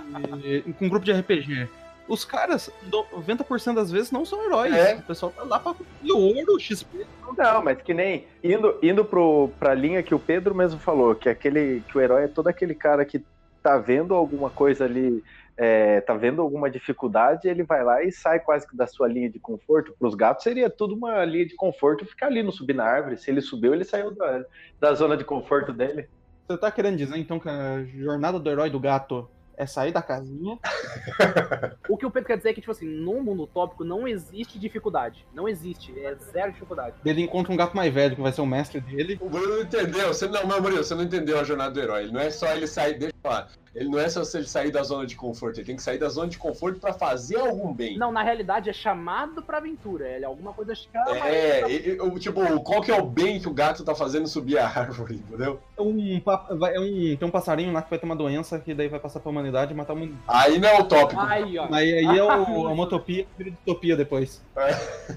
de- com um grupo de RPG. Os caras, 90% das vezes, não são heróis. É. O pessoal tá lá pra conseguir ouro, XP. Não, mas que nem indo, indo pro, pra linha que o Pedro mesmo falou, que aquele que o herói é todo aquele cara que tá vendo alguma coisa ali, é, tá vendo alguma dificuldade, ele vai lá e sai quase que da sua linha de conforto. Pros gatos seria tudo uma linha de conforto ficar ali no subir na árvore. Se ele subiu, ele saiu da, da zona de conforto dele. Você tá querendo dizer, então, que a jornada do herói do gato é sair da casinha? O que o Pedro quer dizer é que, tipo assim, no mundo utópico não existe dificuldade. Não existe. É zero dificuldade. Ele encontra um gato mais velho, que vai ser o mestre dele. O Bruno não entendeu. Você não, não, Murilo, você não entendeu a jornada do herói. Não é só ele sair, deixa eu falar. Ele não é só ele sair da zona de conforto, ele tem que sair da zona de conforto pra fazer algum bem. Não, na realidade é chamado pra aventura. É alguma coisa chama É, e- e- o- tipo, qual que é o bem que o gato tá fazendo subir a árvore, entendeu? É um, é um, tem um passarinho lá que vai ter uma doença que daí vai passar pra humanidade e matar o mundo. Aí não é utópico. Aí, ó. Aí, aí é o, a motopia vira distopia depois.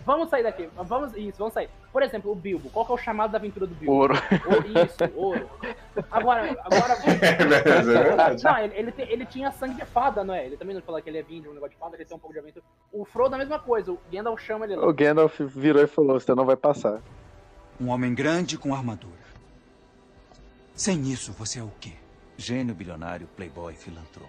Vamos sair daqui. Vamos, isso, vamos sair. Por exemplo, o Bilbo. Qual que é o chamado da aventura do Bilbo? Ouro. O- isso, ouro. Agora, agora É, mas é verdade. Não, ele, ele, te- ele tinha sangue de fada, não é? Ele também não falou que ele é vindo de um negócio de fada, ele tem um pouco de aventura. O Frodo é a mesma coisa, o Gandalf chama ele lá. O Gandalf virou e falou: Você não vai passar. Um homem grande com armadura. Sem isso, você é o quê? Gênio bilionário, playboy, filantropo.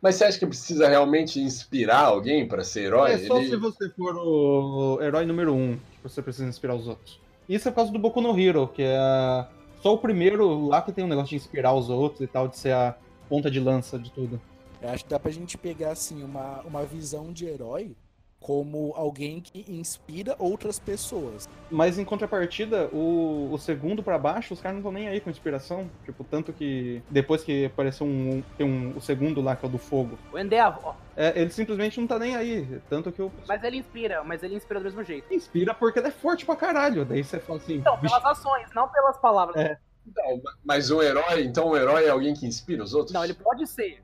Mas você acha que precisa realmente inspirar alguém pra ser herói? É só Ele- se você for o herói número um que você precisa inspirar os outros. Isso é por causa do Boku no Hero, que é a- só o primeiro lá que tem um negócio de inspirar os outros e tal, de ser a ponta de lança de tudo. Eu acho que dá pra gente pegar, assim, uma, uma visão de herói como alguém que inspira outras pessoas. Mas em contrapartida, o, o segundo pra baixo, os caras não estão nem aí com inspiração. Tipo, tanto que depois que apareceu um, tem um, o segundo lá, que é o do fogo, O Endeavor, ó, é, ele simplesmente não tá nem aí. Tanto que o mas ele inspira, mas ele inspira do mesmo jeito. inspira porque ele é forte pra caralho. Daí você fala assim, Então, "Vixe, pelas ações, não pelas palavras. É. Não, mas um herói, então um herói é alguém que inspira os outros? Não, ele pode ser.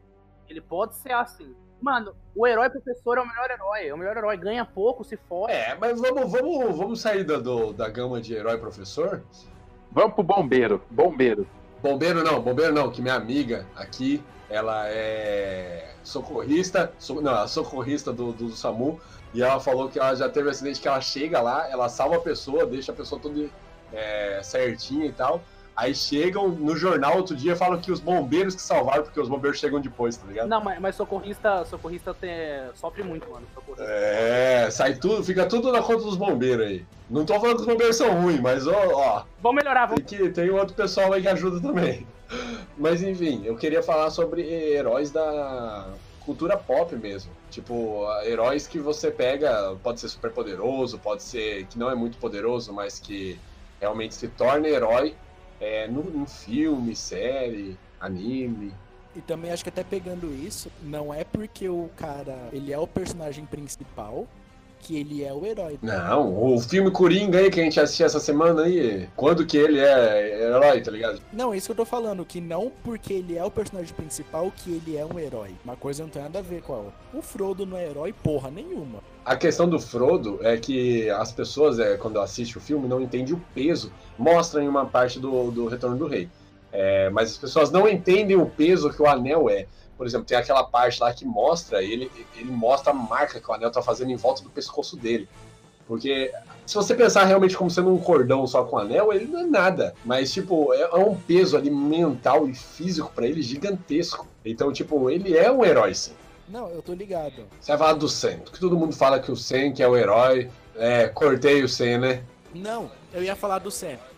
Ele pode ser assim. Mano, o herói professor é o melhor herói. É o melhor herói. Ganha pouco, se for. É, mas vamos, vamos, vamos sair da, do- da gama de herói professor? Vamos pro bombeiro. Bombeiro. Bombeiro não, bombeiro não, que minha amiga aqui, ela é socorrista, so- não, ela é socorrista do, do SAMU, e ela falou que ela já teve um acidente que ela chega lá, ela salva a pessoa, deixa a pessoa toda é, certinha e tal. Aí chegam no jornal outro dia e falam que os bombeiros que salvaram, porque os bombeiros chegam depois, tá ligado? Não, mas, mas socorrista, socorrista tem- sofre muito, mano. Socorrista. É, sai tudo, fica tudo na conta dos bombeiros aí. Não tô falando que os bombeiros são ruins, mas ó, ó, Vamos melhorar, vamos. Tem, que, tem outro pessoal aí que ajuda também. Mas enfim, eu queria falar sobre heróis da cultura pop mesmo. Tipo, heróis que você pega, pode ser super poderoso, pode ser que não é muito poderoso, mas que realmente se torna herói é, no, no filme, série, anime. E também acho que até pegando isso, não é porque o cara, ele é o personagem principal que ele é o herói. Não, o filme Coringa aí que a gente assistiu essa semana aí, quando que ele é herói, tá ligado? Não, é isso que eu tô falando, que não porque ele é o personagem principal que ele é um herói. Uma coisa não tem nada a ver com a outra. O Frodo não é herói porra nenhuma. A questão do Frodo é que as pessoas, é, quando assistem o filme, não entendem o peso. Mostra em uma parte do, do Retorno do Rei. É, mas as pessoas não entendem o peso que o anel é. Por exemplo, tem aquela parte lá que mostra, ele, ele mostra a marca que o anel tá fazendo em volta do pescoço dele. Porque se você pensar realmente como sendo um cordão só com anel, ele não é nada. Mas, tipo, é, é um peso ali mental e físico pra ele gigantesco. Então, tipo, ele é um herói, sim. Não, eu tô ligado. Você vai falar do Sen, que todo mundo fala que o Sen que é o herói. É, cortei o Sen, né? Não, eu ia falar do.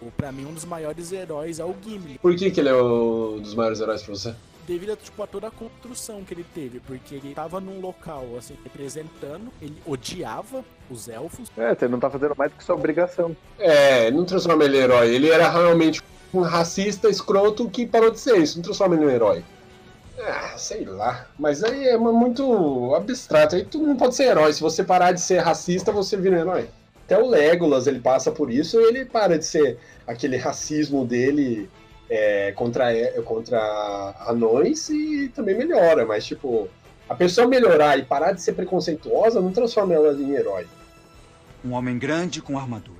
O- Pra mim, um dos maiores heróis é o Gimli. Por que, que ele é um dos maiores heróis pra você? Devido a, tipo, a toda a construção que ele teve. Porque ele tava num local, assim, representando. Ele odiava os elfos. É, você não tá fazendo mais do que sua obrigação. É, não transforma ele em herói. Ele era realmente um racista escroto que parou de ser isso. Não transforma ele em herói. Ah, sei lá. Mas aí é muito abstrato. Aí todo mundo pode ser herói. Se você parar de ser racista, você vira um herói. Até o Legolas, ele passa por isso e ele para de ser aquele racismo dele é, contra, contra anões e também melhora. Mas, tipo, a pessoa melhorar e parar de ser preconceituosa não transforma ela em herói. Um homem grande com armadura.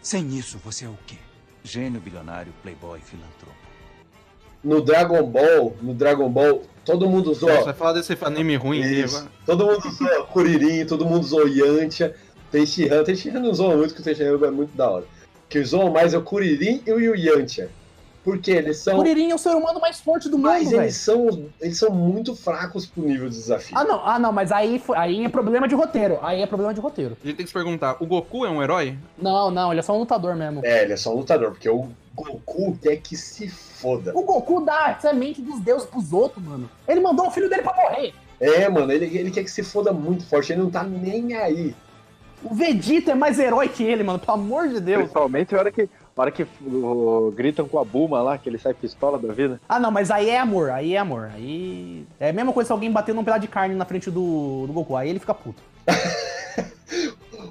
Sem isso, você é o quê? Gênio bilionário, playboy, filantropo. no Dragon Ball, no Dragon Ball, todo mundo usou. Você vai falar desse anime ruim aí Isso. agora? Todo mundo usou Kuririn, todo mundo usou Yantia, Tenshinhan. Tenshinhan não usou muito, porque o Tenshinhan é muito da hora. Que usou mais é o Kuririn e o Yantia. Porque eles são. Kuririn é o ser humano mais forte do mundo, Mas eles são, eles são muito fracos pro nível de desafio. Ah, não, ah, não, mas aí, foi- aí é problema de roteiro. Aí é problema de roteiro. A gente tem que se perguntar, o Goku é um herói? Não, não, ele é só um lutador mesmo. É, ele é só um lutador, porque o Goku quer que se foda. O Goku dá a semente dos deuses pros outros, mano. Ele mandou o filho dele pra morrer. É, mano, ele, ele quer que se foda muito forte, ele não tá nem aí. O Vegeta é mais herói que ele, mano, pelo amor de Deus. Principalmente a hora que, a hora que o- gritam com a Buma lá, que ele sai pistola da vida. Ah, não, mas aí é amor, aí é amor. Aí. É a mesma coisa se alguém bater num pedaço de carne na frente do, do Goku. Aí ele fica puto.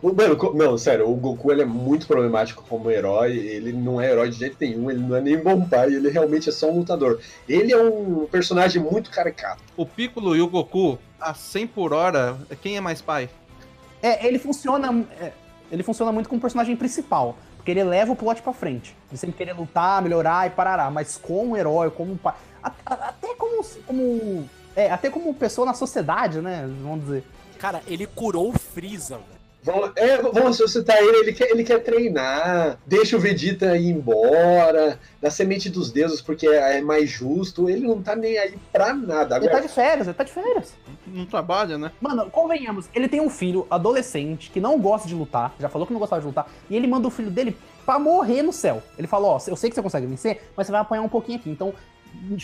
Mano, não, sério, o Goku ele é muito problemático como herói. Ele não é herói de jeito nenhum, ele não é nem bom pai, ele realmente é só um lutador. Ele é um personagem muito caricato. O Piccolo e o Goku, a 100 por hora, quem é mais pai? É, ele funciona. é, ele funciona muito como personagem principal. Porque ele leva o plot pra frente. Ele sempre querer lutar, melhorar e parará. Mas como herói, como pai. a- a- até como. como é, até como pessoa na sociedade, né? Vamos dizer. Cara, ele curou o Freeza, velho. Vamos, é, vamos ressuscitar ele, ele quer, ele quer treinar, deixa o Vegeta ir embora, da semente dos deuses porque é, é mais justo, ele não tá nem aí pra nada. Ele tá Agora, de férias, ele tá de férias. Não trabalha, né? Mano, convenhamos, ele tem um filho adolescente que não gosta de lutar, já falou que não gostava de lutar, e ele manda o filho dele pra morrer no céu. Ele fala, ó, eu sei que você consegue vencer, mas você vai apanhar um pouquinho aqui, então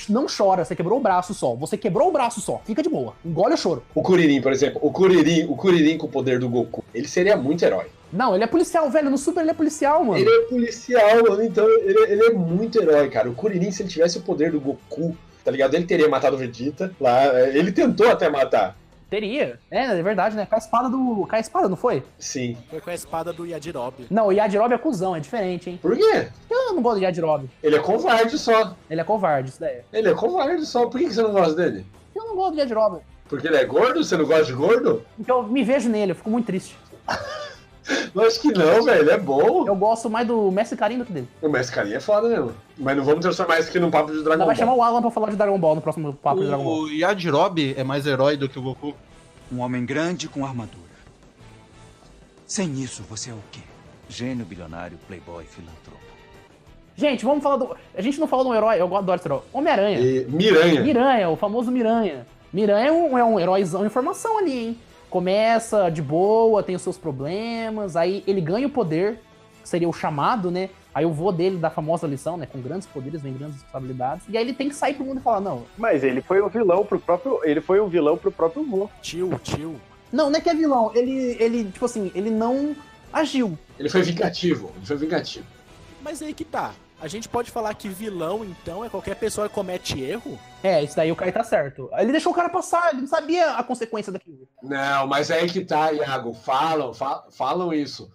não chora, você quebrou o braço só. Você quebrou o braço só, fica de boa, engole o choro. o Kuririn, por exemplo, o Kuririn, o Kuririn com o poder do Goku, ele seria muito herói. Não, ele é policial, velho, no Super ele é policial, mano. Ele é policial, mano, então ele, ele é muito herói, cara. O Kuririn, se ele tivesse o poder do Goku, tá ligado? Ele teria matado o Vegeta lá, é, ele tentou até matar. Teria. É, é verdade, né? Com a espada do. Com a espada, não foi? Sim. Foi com a espada do Yajirobe. Não, o Yajirobe é cuzão, é diferente, hein? Por quê? Eu não gosto do Yajirobe. Ele é covarde só. Ele é covarde, isso daí. Ele é covarde só. Por que você não gosta dele? Eu não gosto do Yajirobe. Porque ele é gordo? Você não gosta de gordo? Porque eu me vejo nele, eu fico muito triste. Acho que não, velho. Ele é bom. Eu gosto mais do Mestre Carinho do que dele. O Mestre Carinha é foda mesmo. Mas não vamos transformar isso aqui num papo de Dragon Ainda vai Ball. chamar o Alan pra falar de Dragon Ball no próximo papo de Dragon Ball. O Yajirobe é mais herói do que o Goku. Um homem grande com armadura. Sem isso, você é o quê? Gênio bilionário, playboy, filantropo. Gente, vamos falar do. A gente não falou de um herói, eu adoro esse herói. Homem-Aranha. E Miranha. Miranha, o famoso Miranha. Miranha é um, é um heróizão em formação ali, hein? Começa de boa, tem os seus problemas, aí ele ganha o poder, que seria o chamado, né? Aí o vô dele dá a famosa lição, né? Com grandes poderes vem grandes responsabilidades. E aí ele tem que sair pro mundo e falar, não, Mas ele foi um vilão pro próprio. Ele foi um vilão pro próprio vô. Tio, tio. não, não é que é vilão, ele, ele, tipo assim, ele não agiu. Ele foi vingativo. Ele foi vingativo. Mas aí que tá. A gente pode falar que vilão, então, é qualquer pessoa que comete erro? É, isso daí o Kai tá certo. Ele deixou o cara passar, ele não sabia a consequência daquilo. Não, mas é aí que tá, Iago. Falam, fa- falam isso.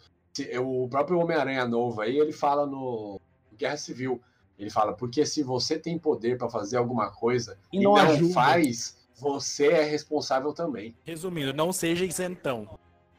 O próprio Homem-Aranha novo aí, ele fala no Guerra Civil. Ele fala, porque se você tem poder pra fazer alguma coisa E e, não não, faz, você é responsável também. Resumindo, não seja isentão.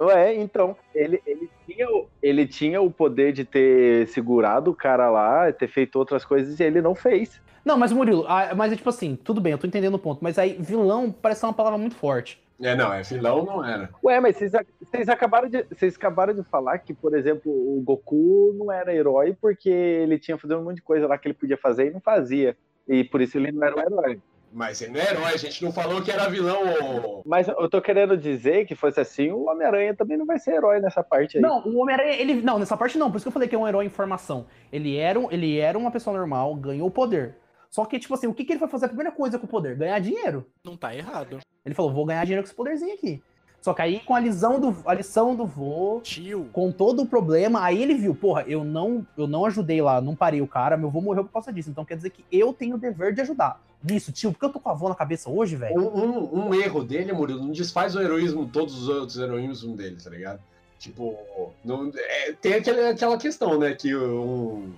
É, então, ele, ele, tinha, o- ele tinha o poder de ter segurado o cara lá, ter feito outras coisas e ele não fez. Não, mas Murilo, mas é tipo assim, tudo bem, eu tô entendendo o ponto, mas aí vilão parece ser uma palavra muito forte. É, não, é vilão, não era. Ué, mas vocês, vocês, acabaram de, vocês acabaram de falar que, por exemplo, o Goku não era herói porque ele tinha fazendo um monte de coisa lá que ele podia fazer e não fazia. E por isso ele não era um herói. Mas ele não é herói, a gente não falou que era vilão. ô. Mas eu tô querendo dizer que fosse assim, o Homem-Aranha também não vai ser herói nessa parte aí. Não, o Homem-Aranha, ele. Não, nessa parte não, por isso que eu falei que é um herói em formação. Ele era, um- ele era uma pessoa normal, ganhou poder. Só que, tipo assim, o que, que ele foi fazer a primeira coisa com o poder? Ganhar dinheiro. Não tá errado. Ele falou, vou ganhar dinheiro com esse poderzinho aqui. Só que aí, com a lição do, a lição do vô, Tio. com todo o problema, aí ele viu, porra, eu não, eu não ajudei lá, não parei o cara, meu vô morreu por causa disso. Então quer dizer que eu tenho o dever de ajudar. Nisso, tio, porque eu tô com a avó na cabeça hoje, velho. Um, um- um erro dele, Murilo, não desfaz o heroísmo, todos os outros heroísmos dele, tá ligado? Tipo, não, é, tem aquela, aquela questão, né? Que um,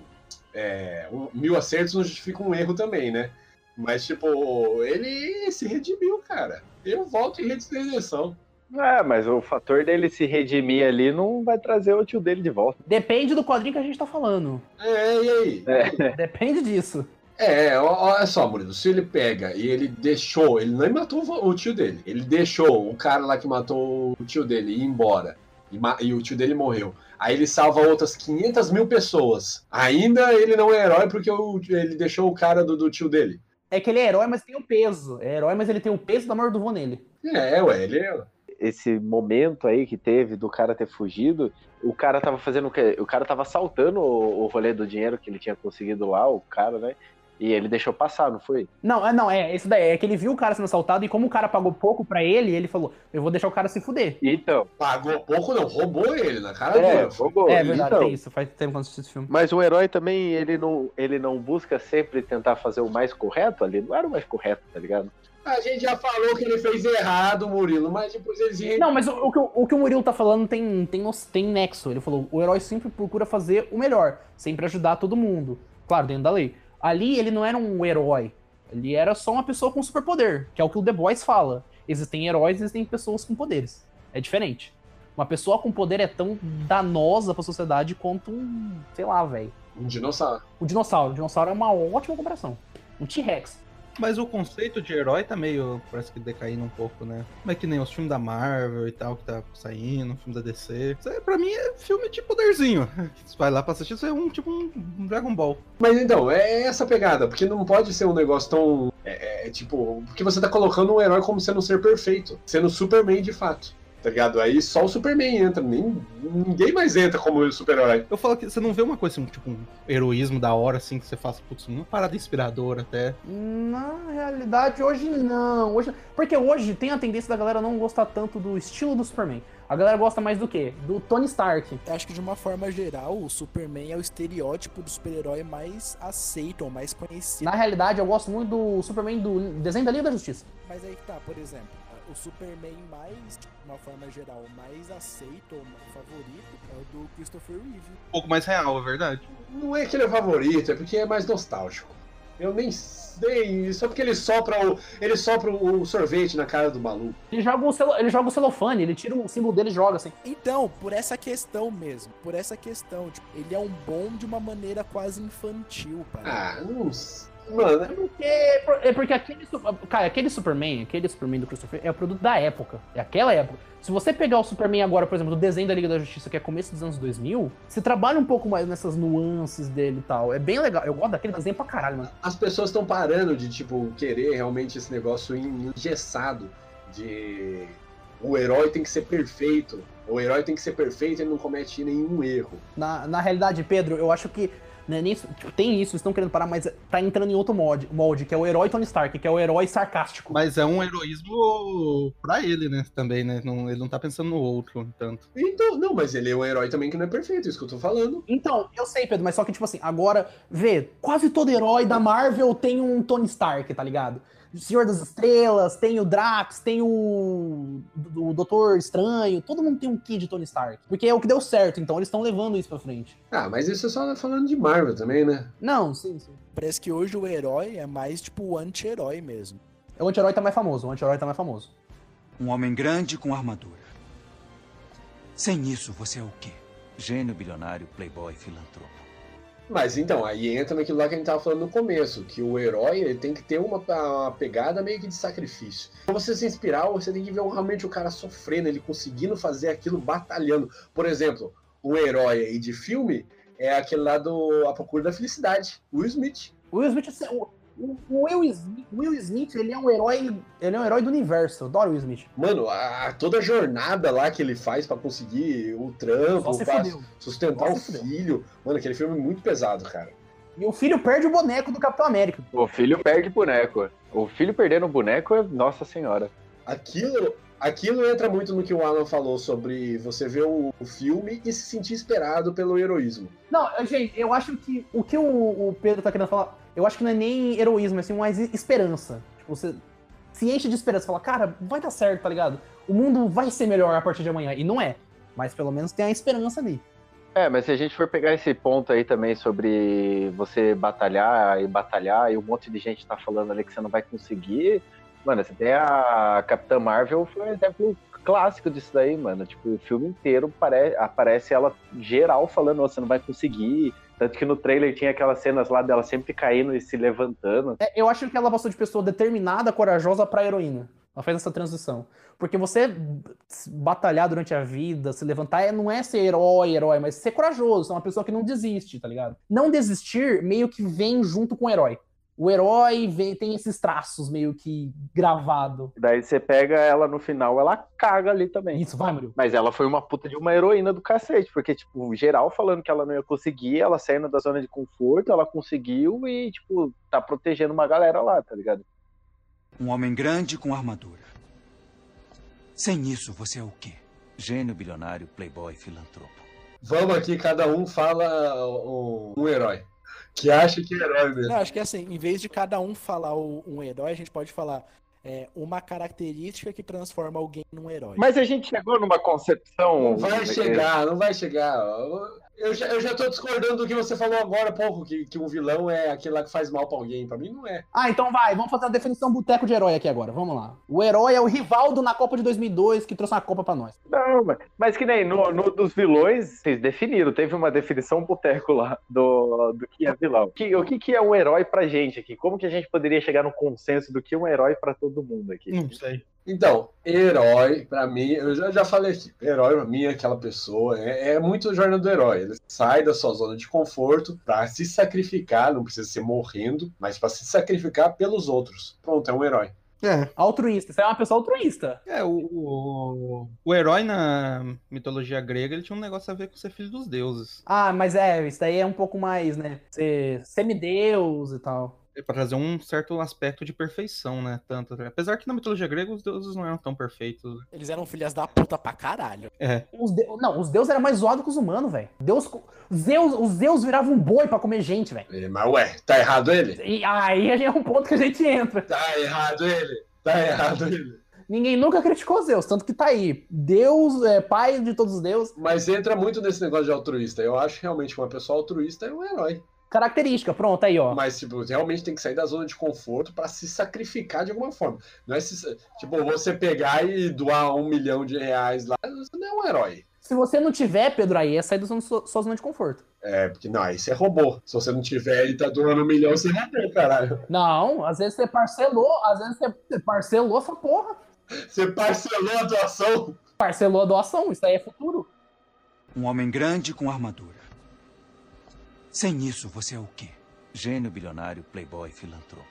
é, um- mil acertos não justifica um erro também, né? Mas, tipo, ele se redimiu, cara. Eu volto em rede de redenção. É, mas o fator dele se redimir ali não vai trazer o tio dele de volta. Depende do quadrinho que a gente tá falando. É, e aí? Depende disso. É, olha só, Murilo, se ele pega e ele deixou, ele nem matou o tio dele, ele deixou o cara lá que matou o tio dele ir embora e, e o tio dele morreu. Aí ele salva outras 500 mil pessoas. Ainda ele não é herói porque o- ele deixou o cara do, do tio dele. É que ele é herói, mas tem o peso. É herói, mas ele tem o peso da morte do vô nele. É, ué, ele é. Esse momento aí que teve do cara ter fugido, o cara tava fazendo o quê? O cara tava assaltando o, o rolê do dinheiro que ele tinha conseguido lá, o cara, né? E ele deixou passar, não foi? Não, é, não, é isso daí. É que ele viu o cara sendo assaltado e como o cara pagou pouco pra ele, ele falou: Eu vou deixar o cara se fuder. Então. Pagou pouco, não, roubou ele na cara É, dele. roubou. É verdade, Então. tem isso. Faz tempo que eu assisti esse filme. Mas o herói também, ele não, ele não busca sempre tentar fazer o mais correto ali. Não era o mais correto, tá ligado? A gente já falou que ele fez errado, Murilo, mas depois ele se Não, mas o, o que, o, que o Murilo tá falando tem, tem, tem nexo. Ele falou: o herói sempre procura fazer o melhor, sempre ajudar todo mundo. Claro, dentro da lei. Ali ele não era um herói. Ele era só uma pessoa com superpoder, que é o que o The Boys fala. Existem heróis e existem pessoas com poderes. É diferente. Uma pessoa com poder é tão danosa pra sociedade quanto um, sei lá, velho. Um dinossauro. O dinossauro. O dinossauro é uma ótima comparação. Um T-Rex. Mas o conceito de herói tá meio, parece que decaindo um pouco, né? Não é que nem os filmes da Marvel e tal, que tá saindo, filme da DC. Isso aí, pra mim é filme de poderzinho. Você vai lá pra assistir, isso é um tipo um Dragon Ball. Mas então, é essa pegada, porque não pode ser um negócio tão. É, é, tipo, porque você tá colocando um herói como sendo um ser perfeito, sendo Superman de fato. Tá ligado? Aí só o Superman entra, nem, ninguém mais entra como super-herói. Eu falo que você não vê uma coisa assim, tipo, um heroísmo da hora, assim, que você faça, putz, uma parada inspiradora até. Na realidade, hoje não. Hoje... Porque hoje tem a tendência da galera não gostar tanto do estilo do Superman. A galera gosta mais do quê? Do Tony Stark. Eu acho que de uma forma geral, o Superman é o estereótipo do super-herói mais aceito ou mais conhecido. Na realidade, eu gosto muito do Superman do desenho da Liga da Justiça. Mas aí que tá, por exemplo, o Superman mais, de uma forma geral, mais aceito ou mais favorito é o do Christopher Reeve. Um pouco mais real, é verdade. Não é que ele é favorito, é porque é mais nostálgico. Eu nem sei, só porque ele sopra o, ele sopra o sorvete na cara do maluco. Ele joga, o celo, ele joga o celofane, ele tira o símbolo dele e joga assim. Então, por essa questão mesmo, por essa questão, tipo, ele é um bom de uma maneira quase infantil, parece. Ah, não sei. Mano, É porque, é porque aquele, cara, aquele Superman, aquele Superman do Christopher é o produto da época. É aquela época. Se você pegar o Superman agora, por exemplo, do desenho da Liga da Justiça, que é começo dos anos 2000, você trabalha um pouco mais nessas nuances dele e tal. É bem legal. Eu gosto daquele desenho pra caralho, mano. as pessoas estão parando de, tipo, querer realmente esse negócio engessado de o herói tem que ser perfeito. O herói tem que ser perfeito e ele não comete nenhum erro. Na, na realidade, Pedro, eu acho que né, nem, isso- tipo, tem isso, eles estão querendo parar, mas tá entrando em outro molde, molde, que é o herói Tony Stark, que é o herói sarcástico. Mas é um heroísmo pra ele, né? Também, né? Não, ele não tá pensando no outro tanto. Então, não, mas ele é um herói também que não é perfeito, isso que eu tô falando. Então, eu sei, Pedro, mas só que, tipo assim, agora, vê, quase todo herói da Marvel tem um Tony Stark, tá ligado? Senhor das Estrelas, tem o Drax, tem o, o Doutor Estranho, todo mundo tem um kit de Tony Stark. Porque é o que deu certo, então eles estão levando isso pra frente. Ah, mas isso é só falando de Marvel também, né? Não, sim, sim. Parece que hoje o herói é mais tipo o anti-herói mesmo. O anti-herói tá mais famoso, o anti-herói tá mais famoso. Um homem grande com armadura. Sem isso, você é o quê? Gênio bilionário, playboy, filantropo. Mas então, aí entra naquilo lá que a gente tava falando no começo, que o herói ele tem que ter uma, uma pegada meio que de sacrifício. Pra você se inspirar, você tem que ver realmente o cara sofrendo, ele conseguindo fazer aquilo batalhando. Por exemplo, um herói aí de filme é aquele lá do A Procura da Felicidade, Will Smith. O Will Smith, assim, o, o- o Will Smith, o Will Smith, ele é um herói, ele é um herói do universo. Eu adoro o Will Smith. Mano, a, toda a jornada lá que ele faz pra conseguir o trampo, pra fudeu. sustentar o filho. Mano, aquele filme é muito pesado, cara. E o filho perde o boneco do Capitão América. O filho perde boneco. O filho perdendo boneco é Nossa Senhora. Aquilo, aquilo entra muito no que o Alan falou sobre você ver o, o filme e se sentir esperado pelo heroísmo. Não, gente, eu acho que o que o, o Pedro tá querendo falar, eu acho que não é nem heroísmo, é assim, mais esperança. Tipo, você se enche de esperança, fala, cara, vai dar certo, tá ligado? O mundo vai ser melhor a partir de amanhã. E não é. Mas pelo menos tem a esperança ali. É, mas se a gente for pegar esse ponto aí também sobre você batalhar e batalhar, e um monte de gente tá falando ali que você não vai conseguir. Mano, você tem a Capitã Marvel, foi um exemplo clássico disso daí, mano. Tipo, o filme inteiro pare- aparece ela geral falando, "Ó, você não vai conseguir. Tanto que no trailer tinha aquelas cenas lá dela sempre caindo e se levantando. É, eu acho que ela passou de pessoa determinada, corajosa pra heroína. Ela fez essa transição. Porque você batalhar durante a vida, se levantar, é- não é ser herói, herói, mas ser corajoso, ser uma pessoa que não desiste, tá ligado? Não desistir meio que vem junto com o herói. O herói vem, tem esses traços meio que gravado. Daí você pega ela no final, ela caga ali também. Isso, vai, Murilo. Mas ela foi uma puta de uma heroína do cacete, porque, tipo, geral falando que ela não ia conseguir, ela saindo da zona de conforto, ela conseguiu e, tipo, tá protegendo uma galera lá, tá ligado? Um homem grande com armadura. Sem isso, você é o quê? Gênio bilionário, playboy, filantropo. Vamos aqui, cada um fala um, um herói. Que acha que é herói mesmo. Não, acho que assim, em vez de cada um falar o- um herói, a gente pode falar é, uma característica que transforma alguém num herói. Mas a gente chegou numa concepção. Não vai chegar, não vai chegar. Eu já, eu já tô discordando do que você falou agora, pouco, que, que um vilão é aquele lá que faz mal pra alguém. Pra mim não é. Ah, então vai, vamos fazer a definição boteco de herói aqui agora, vamos lá. O herói é o Rivaldo na Copa de 2002 que trouxe uma Copa pra nós. Não, mas, mas que nem no, no dos vilões, vocês definiram, teve uma definição boteco lá do, do que é vilão. Que, o que, que é um herói pra gente aqui? Como que a gente poderia chegar no consenso do que é um herói pra todo mundo aqui? Não sei. Então, herói, pra mim, eu já, já falei aqui, herói pra mim é aquela pessoa, é, é muito a jornada do herói. Ele sai da sua zona de conforto pra se sacrificar, não precisa ser morrendo, mas pra se sacrificar pelos outros. Pronto, é um herói. É. Altruísta, você é uma pessoa altruísta. É, o, o, o herói na mitologia grega, ele tinha um negócio a ver com ser filho dos deuses. Ah, mas é, isso daí é um pouco mais, né? Ser semideus e tal. É Pra trazer um certo aspecto de perfeição, né? Tanto, apesar que na mitologia grega os deuses não eram tão perfeitos. Eles eram filhas da puta pra caralho. É. Os de- Não, os deuses eram mais zoados que os humanos, velho. Deus... Zeus... Os Zeus viravam um boi pra comer gente, velho. Mas ué, tá errado ele? E aí é um ponto que a gente entra. Tá errado ele? Tá errado ele. Ninguém nunca criticou Zeus, tanto que tá aí. Deus é pai de todos os deuses. Mas entra muito nesse negócio de altruísta. Eu acho realmente que uma pessoa altruísta é um herói. Característica, pronto, aí, ó. Mas, tipo, realmente tem que sair da zona de conforto pra se sacrificar de alguma forma. Não é se, tipo, você pegar e doar um milhão de reais lá, você não é um herói. Se você não tiver, Pedro, aí é sair da sua, sua zona de conforto. É, porque não, aí você roubou. Se você não tiver e tá doando um milhão, você roubou, caralho. Não, às vezes você parcelou, às vezes você parcelou essa porra. Você parcelou a doação. Parcelou a doação, isso aí é futuro. Um homem grande com armadura. Sem isso, você é o quê? Gênio bilionário, playboy, filantropo.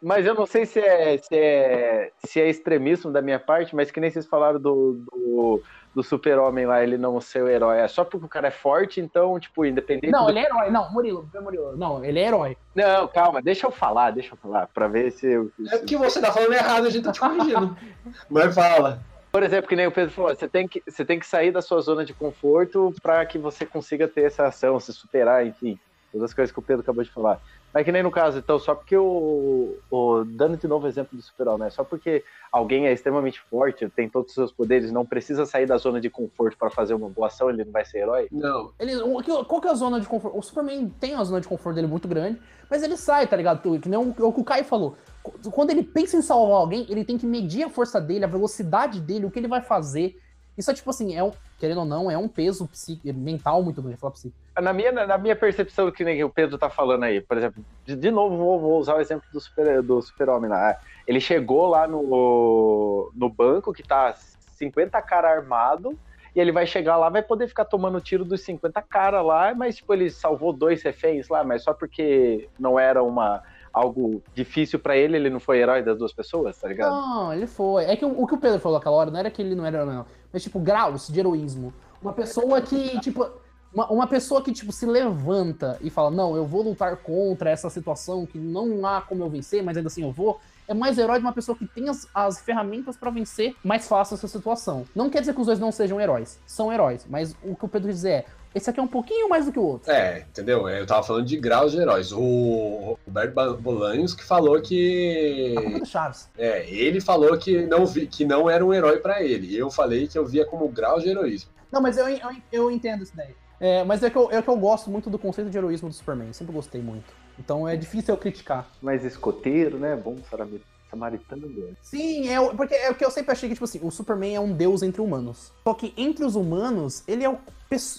Mas eu não sei se é, se é, se é extremismo da minha parte, mas que nem vocês falaram do, do, do super-homem lá, ele não ser o herói. É só porque o cara é forte, então, tipo, independente. Não, do... ele é herói. Não, Murilo, Murilo. Não, ele é herói. Não, calma, deixa eu falar, deixa eu falar, pra ver se. eu- É porque você tá falando errado, a gente tá te corrigindo. Mas fala. Por exemplo, que nem o Pedro falou, você tem que, você tem que sair da sua zona de conforto para que você consiga ter essa ação, se superar, enfim, todas as coisas que o Pedro acabou de falar. Mas que nem no caso, então, só porque o. o dando de novo o exemplo do super-homem, né? Só porque alguém é extremamente forte, tem todos os seus poderes, não precisa sair da zona de conforto para fazer uma boa ação, ele não vai ser herói? Não. Ele, qual que é a zona de conforto? O Superman tem uma zona de conforto dele muito grande, mas ele sai, tá ligado? Que nem o, o que o Caio falou. Qu- Quando ele pensa em salvar alguém, ele tem que medir a força dele, a velocidade dele, o que ele vai fazer. Isso é tipo assim, é um, querendo ou não, é um peso mental muito grande. Falar. Na minha, na minha percepção, que o Pedro tá falando aí, por exemplo, de, de novo vou, vou usar o exemplo do super do super-homem lá. Ele chegou lá no, no banco que tá 50 cara armado, e ele vai chegar lá, vai poder ficar tomando tiro dos 50 cara lá, mas tipo, ele salvou dois reféns lá, mas só porque não era uma algo difícil pra ele, ele não foi herói das duas pessoas, tá ligado? Não, ele foi. É que o, o que o Pedro falou aquela hora não era que ele não era, não. Mas, tipo, graus de heroísmo. Uma pessoa que, tipo. Uma, uma pessoa que, tipo, se levanta e fala, não, eu vou lutar contra essa situação que não há como eu vencer, mas ainda assim eu vou. É mais herói de uma pessoa que tem as, as ferramentas pra vencer mais fácil essa situação. Não quer dizer que os dois não sejam heróis. São heróis. Mas o que o Pedro dizer é, esse aqui é um pouquinho mais do que o outro. É, entendeu? Eu tava falando de graus de heróis. O Roberto Bolanhos que falou que. A culpa é do Chaves. É, ele falou que não, vi, que não era um herói pra ele. Eu falei que eu via como grau de heroísmo. Não, mas eu, eu, eu entendo isso daí. É, mas é que, eu, é que eu gosto muito do conceito de heroísmo do Superman. Sempre gostei muito. Então é difícil eu criticar. Mais escoteiro, né? Bom sarami- samaritano. né? Sim, é, o- porque é o que eu sempre achei que, tipo assim, o Superman é um deus entre humanos. Só que entre os humanos, ele é o.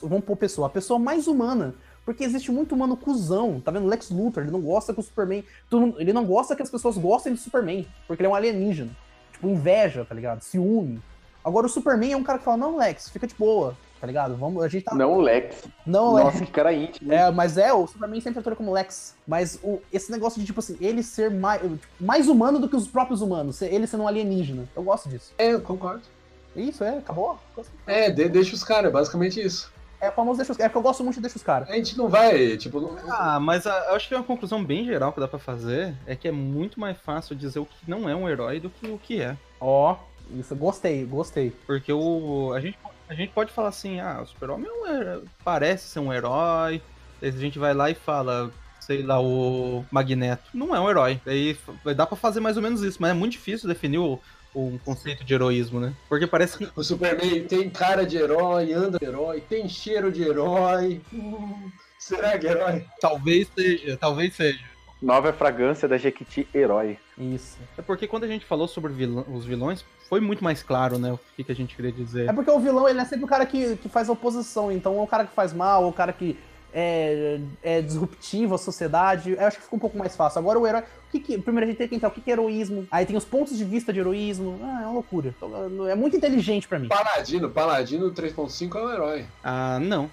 Vamos pôr pessoa, a pessoa mais humana. Porque existe muito humano cuzão. Tá vendo? Lex Luthor, ele não gosta que o Superman. ele não gosta que as pessoas gostem do Superman. Porque ele é um alienígena. Tipo, inveja, tá ligado? Ciúme. Agora o Superman é um cara que fala, não, Lex, fica de boa, tá ligado? Vamos, a gente tá. Não o Lex. Não, Lex. Nossa, que cara íntimo. É, mas é, o Superman sempre ele como Lex. Mas o, esse negócio de, tipo assim, ele ser mais, mais humano do que os próprios humanos, ele sendo um alienígena. Eu gosto disso. É, eu concordo. Isso, é, acabou. É, de- deixa os caras, é basicamente isso. É o famoso deixa os É porque eu gosto muito de deixa os caras. A gente não vai, tipo, não- Ah, mas a- eu acho que uma conclusão bem geral que dá pra fazer é que é muito mais fácil dizer o que não é um herói do que o que é. Ó, isso, gostei, gostei. Porque o, a, gente, a gente pode falar assim, ah, o super-homem é um parece ser um herói, aí a gente vai lá e fala, sei lá, o Magneto, não é um herói. Aí dá pra fazer mais ou menos isso, mas é muito difícil definir o, um conceito de heroísmo, né? Porque parece que O Superman tem cara de herói, anda de herói, tem cheiro de herói. Hum, será que é herói? talvez seja, talvez seja. Nova fragrância da Jequiti Herói. Isso. É porque quando a gente falou sobre vilã- os vilões, foi muito mais claro, né? O que, que a gente queria dizer. É porque o vilão, ele é sempre o cara que, que faz oposição. Então é o cara que faz mal, o cara que é, é disruptivo à sociedade. Eu acho que fica um pouco mais fácil. Agora o herói. O que que, primeiro a gente tem que entrar o que, que é heroísmo. Aí tem os pontos de vista de heroísmo. Ah, é uma loucura. Então, É muito inteligente pra mim. Paladino, Paladino 3.5 é um herói. Ah, não.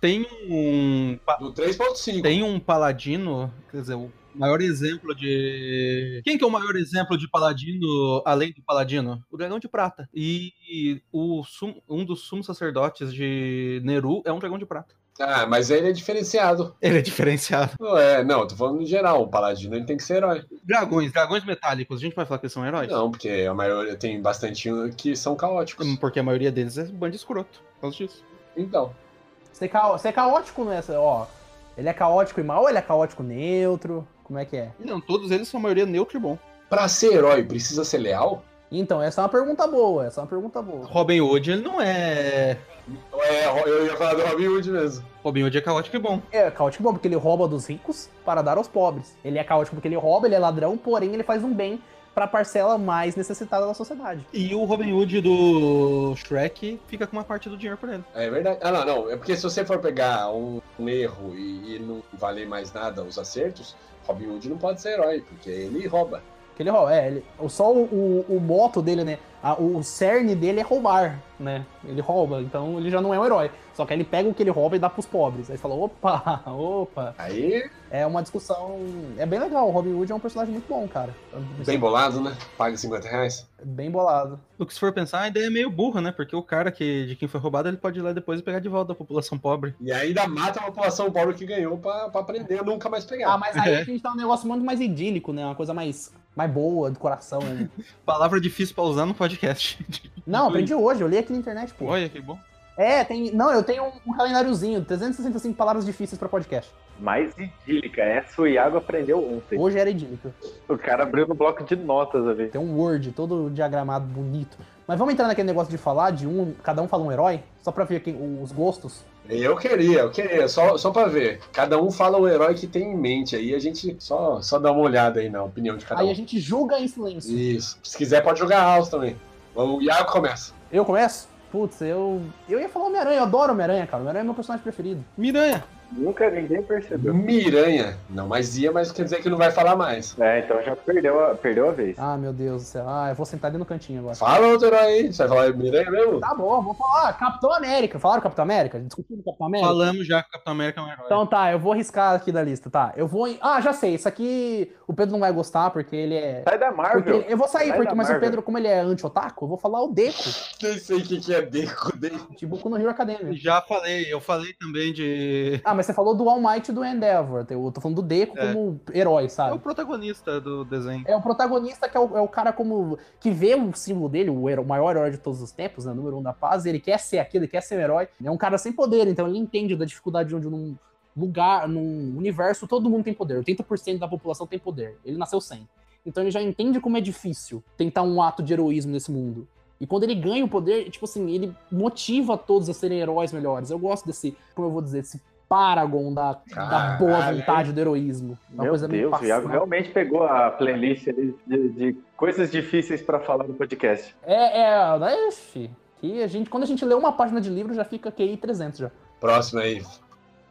Tem um. Do 3.5. Tem um paladino, quer dizer, o maior exemplo de. Quem que é o maior exemplo de paladino além do paladino? O dragão de prata. E o sum- um dos sumos sacerdotes de Neru é um dragão de prata. Ah, mas ele é diferenciado. Ele é diferenciado. Não é, não, tô falando em geral. O Paladino ele tem que ser herói. Dragões, dragões metálicos, a gente vai falar que eles são heróis? Não, porque a maioria tem bastante que são caóticos. Porque a maioria deles é bando escroto. Por causa disso. Então. Ser, ca... ser caótico nessa, ó. Ele é caótico e mal ou ele é caótico neutro? Como é que é? Não, todos eles são a maioria neutro e bom. Pra ser herói, precisa ser leal? Então, essa é uma pergunta boa. Essa é uma pergunta boa. Robin Hood, ele não é. É, eu ia falar do Robin Hood mesmo. Robin Hood é caótico e bom. É caótico bom, porque ele rouba dos ricos para dar aos pobres. Ele é caótico porque ele rouba, ele é ladrão, porém ele faz um bem pra parcela mais necessitada da sociedade. E o Robin Hood do Shrek fica com uma parte do dinheiro por ele. É verdade. Ah, não, não. É porque se você for pegar um, um erro e, e não valer mais nada os acertos, Robin Hood não pode ser herói, porque ele rouba. Ele rouba, é, ele, só o, o, o moto dele, né? A- o cerne dele é roubar, né? Ele rouba, então ele já não é um herói. Só que aí ele pega o que ele rouba e dá pros pobres. Aí fala, opa, opa. Aí, É uma discussão. É bem legal. O Robin Hood é um personagem muito bom, cara. bem bolado, né? Paga 50 reais. Bem bolado. O que se for pensar, a ideia é meio burra, né? Porque o cara que, de quem foi roubado, ele pode ir lá depois e pegar de volta da população pobre. E ainda mata a população pobre que ganhou pra, pra aprender a nunca mais pegar. Ah, mas aí a gente tá um negócio muito mais idílico, né? Uma coisa mais, mais boa, do coração. né? Palavra difícil pra usar no podcast. Não, aprendi hoje, eu li aqui na internet, pô. Olha que bom. É, tem. Não, eu tenho um, calendáriozinho, 365 palavras difíceis pra podcast. Mais idílica. Essa o Iago aprendeu ontem. Hoje era idílico. O cara abriu no bloco de notas ali. Tem um Word todo diagramado bonito. Mas vamos entrar naquele negócio de falar de um. Cada um fala um herói? Só pra ver quem, os gostos. Eu queria, eu queria, só, só pra ver. Cada um fala o herói que tem em mente. Aí a gente só, só dá uma olhada aí na opinião de cada Aí um. a gente julga em silêncio. Isso. Se quiser, pode jogar house também. O Iago começa. Eu começo? Putz, eu. Eu ia falar Homem-Aranha, eu adoro Homem-Aranha, cara. Homem-Aranha é meu personagem preferido. Miranha. Nunca ninguém percebeu. Miranha. Não mais ia, mas quer dizer que não vai falar mais. É, então já perdeu a, perdeu a vez. Ah, meu Deus do céu. Ah, eu vou sentar ali no cantinho agora. Fala outro herói aí. Você vai falar Miranha mesmo? Tá bom, vou falar. Capitão América. Falaram Capitão América? Discutiram Capitão América? Falamos já que o Capitão América é um herói. Então tá, eu vou riscar aqui da lista, tá? Eu vou. em- Ah, já sei. Isso aqui o Pedro não vai gostar porque ele é. Sai da Marvel. Porque- eu vou sair, Sai porque, mas o. Pedro, como ele é anti-otaku, eu vou falar o Deco, Nem sei o que, que é Deco. Deco. de Boku no Hero Academia. Já falei, eu falei também de. Ah, mas você falou do All Might do Endeavor. Eu tô falando do Deco É. como herói, É o sabe? protagonista do desenho. É o protagonista que é o, é o cara como. que vê o símbolo dele, o, hero- o maior herói de todos os tempos, né? Número um da paz, ele quer ser aquilo, ele quer ser um herói. É um cara sem poder, então ele entende da dificuldade onde num lugar, num universo, todo mundo tem poder. 80% da população tem poder. Ele nasceu sem. Então ele já entende como é difícil tentar um ato de heroísmo nesse mundo. E quando ele ganha o poder, tipo assim, ele motiva todos a serem heróis melhores. Eu gosto desse, como eu vou dizer, esse paragon da, da boa vontade do heroísmo. Uma Meu coisa meio Deus, o Iago realmente pegou a playlist de, de coisas difíceis pra falar no podcast. É, é, né, que a gente, quando a gente lê uma página de livro, já fica QI 300 já. Próximo aí.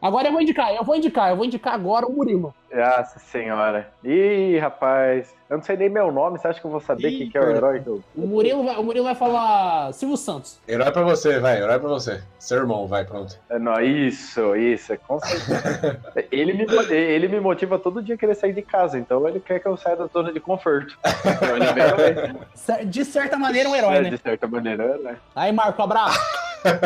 Agora eu vou indicar, eu vou indicar, eu vou indicar agora o Murilo. Nossa senhora. Ih, rapaz. Eu não sei nem meu nome, você acha que eu vou saber Ih, quem que é o herói? eu- O Murilo vai, o Murilo vai falar Silvio Santos. Herói pra você, vai. Herói pra você. Seu irmão, vai, pronto. É, Não, isso, isso, com certeza. ele, me, ele me motiva todo dia a querer sair de casa, então ele quer que eu saia da zona de conforto. Então ele é De certa maneira, um herói, É, né? De certa maneira, é herói. Aí, Marco, abraço.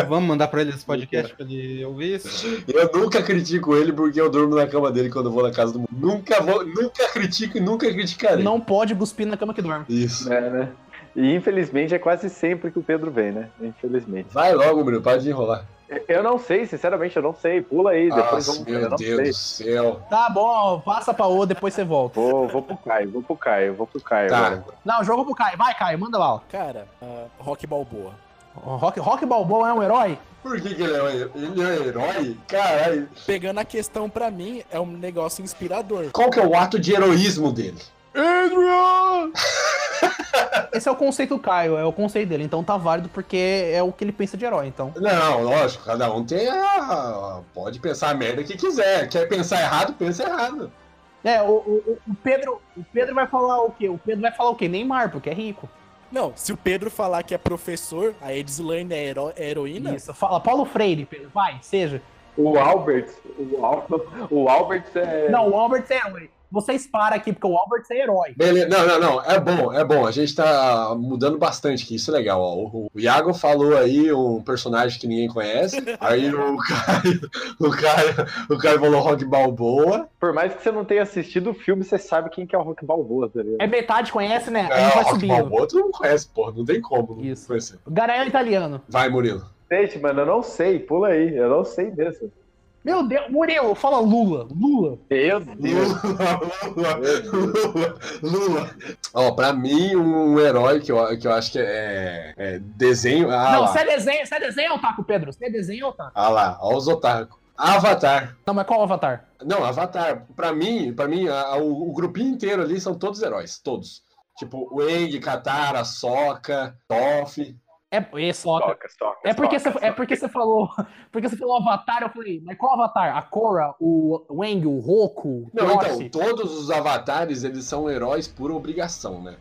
Vamos mandar pra ele esse podcast pra ele ouvir isso. Eu nunca critico ele porque eu durmo na cama dele quando eu vou na casa do mundo. Nunca vou, nunca critico e nunca criticarei. Não pode cuspir na cama que dorme. Isso. É, né? E infelizmente é quase sempre que o Pedro vem, né? Infelizmente. Vai logo, Bruno, para de enrolar. Eu não sei, sinceramente, eu não sei. Pula aí, depois Nossa, vamos eu meu não Deus sei. do céu. Tá bom, passa pra O, depois você volta. Vou, vou pro Caio, vou pro Caio, vou pro Caio Tá. agora. Não, joga pro Caio. Vai, Caio, manda lá. Cara, ah, Rock Balboa. O Rock, Rock Balboa é um herói? Por que, que ele, é, ele é um herói? Caralho. Pegando a questão pra mim, é um negócio inspirador. Qual que é o ato de heroísmo dele? Adrian! Esse é o conceito do Caio, é o conceito dele. Então tá válido porque é o que ele pensa de herói. Então. Não, lógico, cada um tem a. Pode pensar a merda que quiser. Quer pensar errado, pensa errado. É, o, o, o Pedro, o Pedro vai falar o quê? O Pedro vai falar o quê? Neymar, porque é rico. Não, se o Pedro falar que é professor, a Edslane é, hero- é heroína, Isso, fala Paulo Freire, Pedro. Vai, seja. O Albert, o, Al, o Albert é. Não, o Albert é herói. Vocês param aqui, porque o Albert é herói. Beleza, não, não, não, é bom, é bom. A gente tá mudando bastante aqui, isso é legal. Ó. O, o Iago falou aí um personagem que ninguém conhece. Aí o Caio, o Caio, o Caio falou Rock Balboa. Por mais que você não tenha assistido o filme, você sabe quem que é o Rock Balboa, tá ligado? É metade, conhece, né? A É, gente vai Rock subindo. Balboa tu não conhece, porra, não tem como não Isso. conhecer. Garanhão italiano. Vai, Murilo. Gente, mano, eu não sei, pula aí, eu não sei mesmo. Meu Deus, Murilo, fala Lula. Lula. Meu Deus. Lula, Lula, Lula. Ó, pra mim, um herói que eu, que eu acho que é, é desenho. Ah, não, você é desenho, você é desenho, Otaku, Pedro? Você é desenho, Otaku? Ah lá, ó os otaku. Avatar. Não, mas qual o avatar? Não, Avatar. Pra mim, para mim, a- a- o, o grupinho inteiro ali são todos heróis, todos. Tipo, o Aang, Katara, Sokka, Toph. É, esse Sokka. Toca, toca, É porque, você, toca, é porque você falou. Porque você falou Avatar, eu falei, mas qual Avatar? A Korra, o Wang, o Roku, o Não, Kyoshi? então, todos os avatares, eles são heróis por obrigação, né?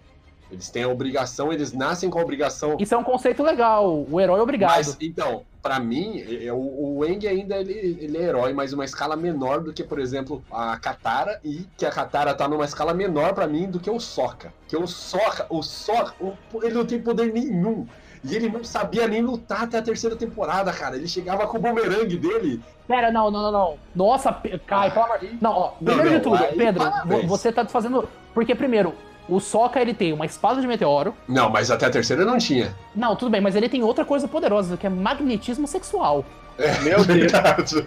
Eles têm a obrigação, eles nascem com a obrigação. Isso é um conceito legal. O herói é obrigado. Mas, então, pra mim, é- o, o Aang ainda ele, ele é herói, mas uma escala menor do que, por exemplo, a Katara, e que a Katara tá numa escala menor pra mim do que o Sokka. Que o Sokka, o Sokka, ele não tem poder nenhum. E ele não sabia nem lutar até a terceira temporada, cara. Ele chegava com o bumerangue dele. Pera, não, não, não, não. Nossa, Kai, pelo amor Não, ó, Não, primeiro não, de tudo, aí, Pedro, parabéns. vo- você tá fazendo. Porque, primeiro, o Sokka ele tem uma espada de meteoro. Não, mas até a terceira não tinha. Não, tudo bem, mas ele tem outra coisa poderosa, que é magnetismo sexual. Meu Deus. Verdade.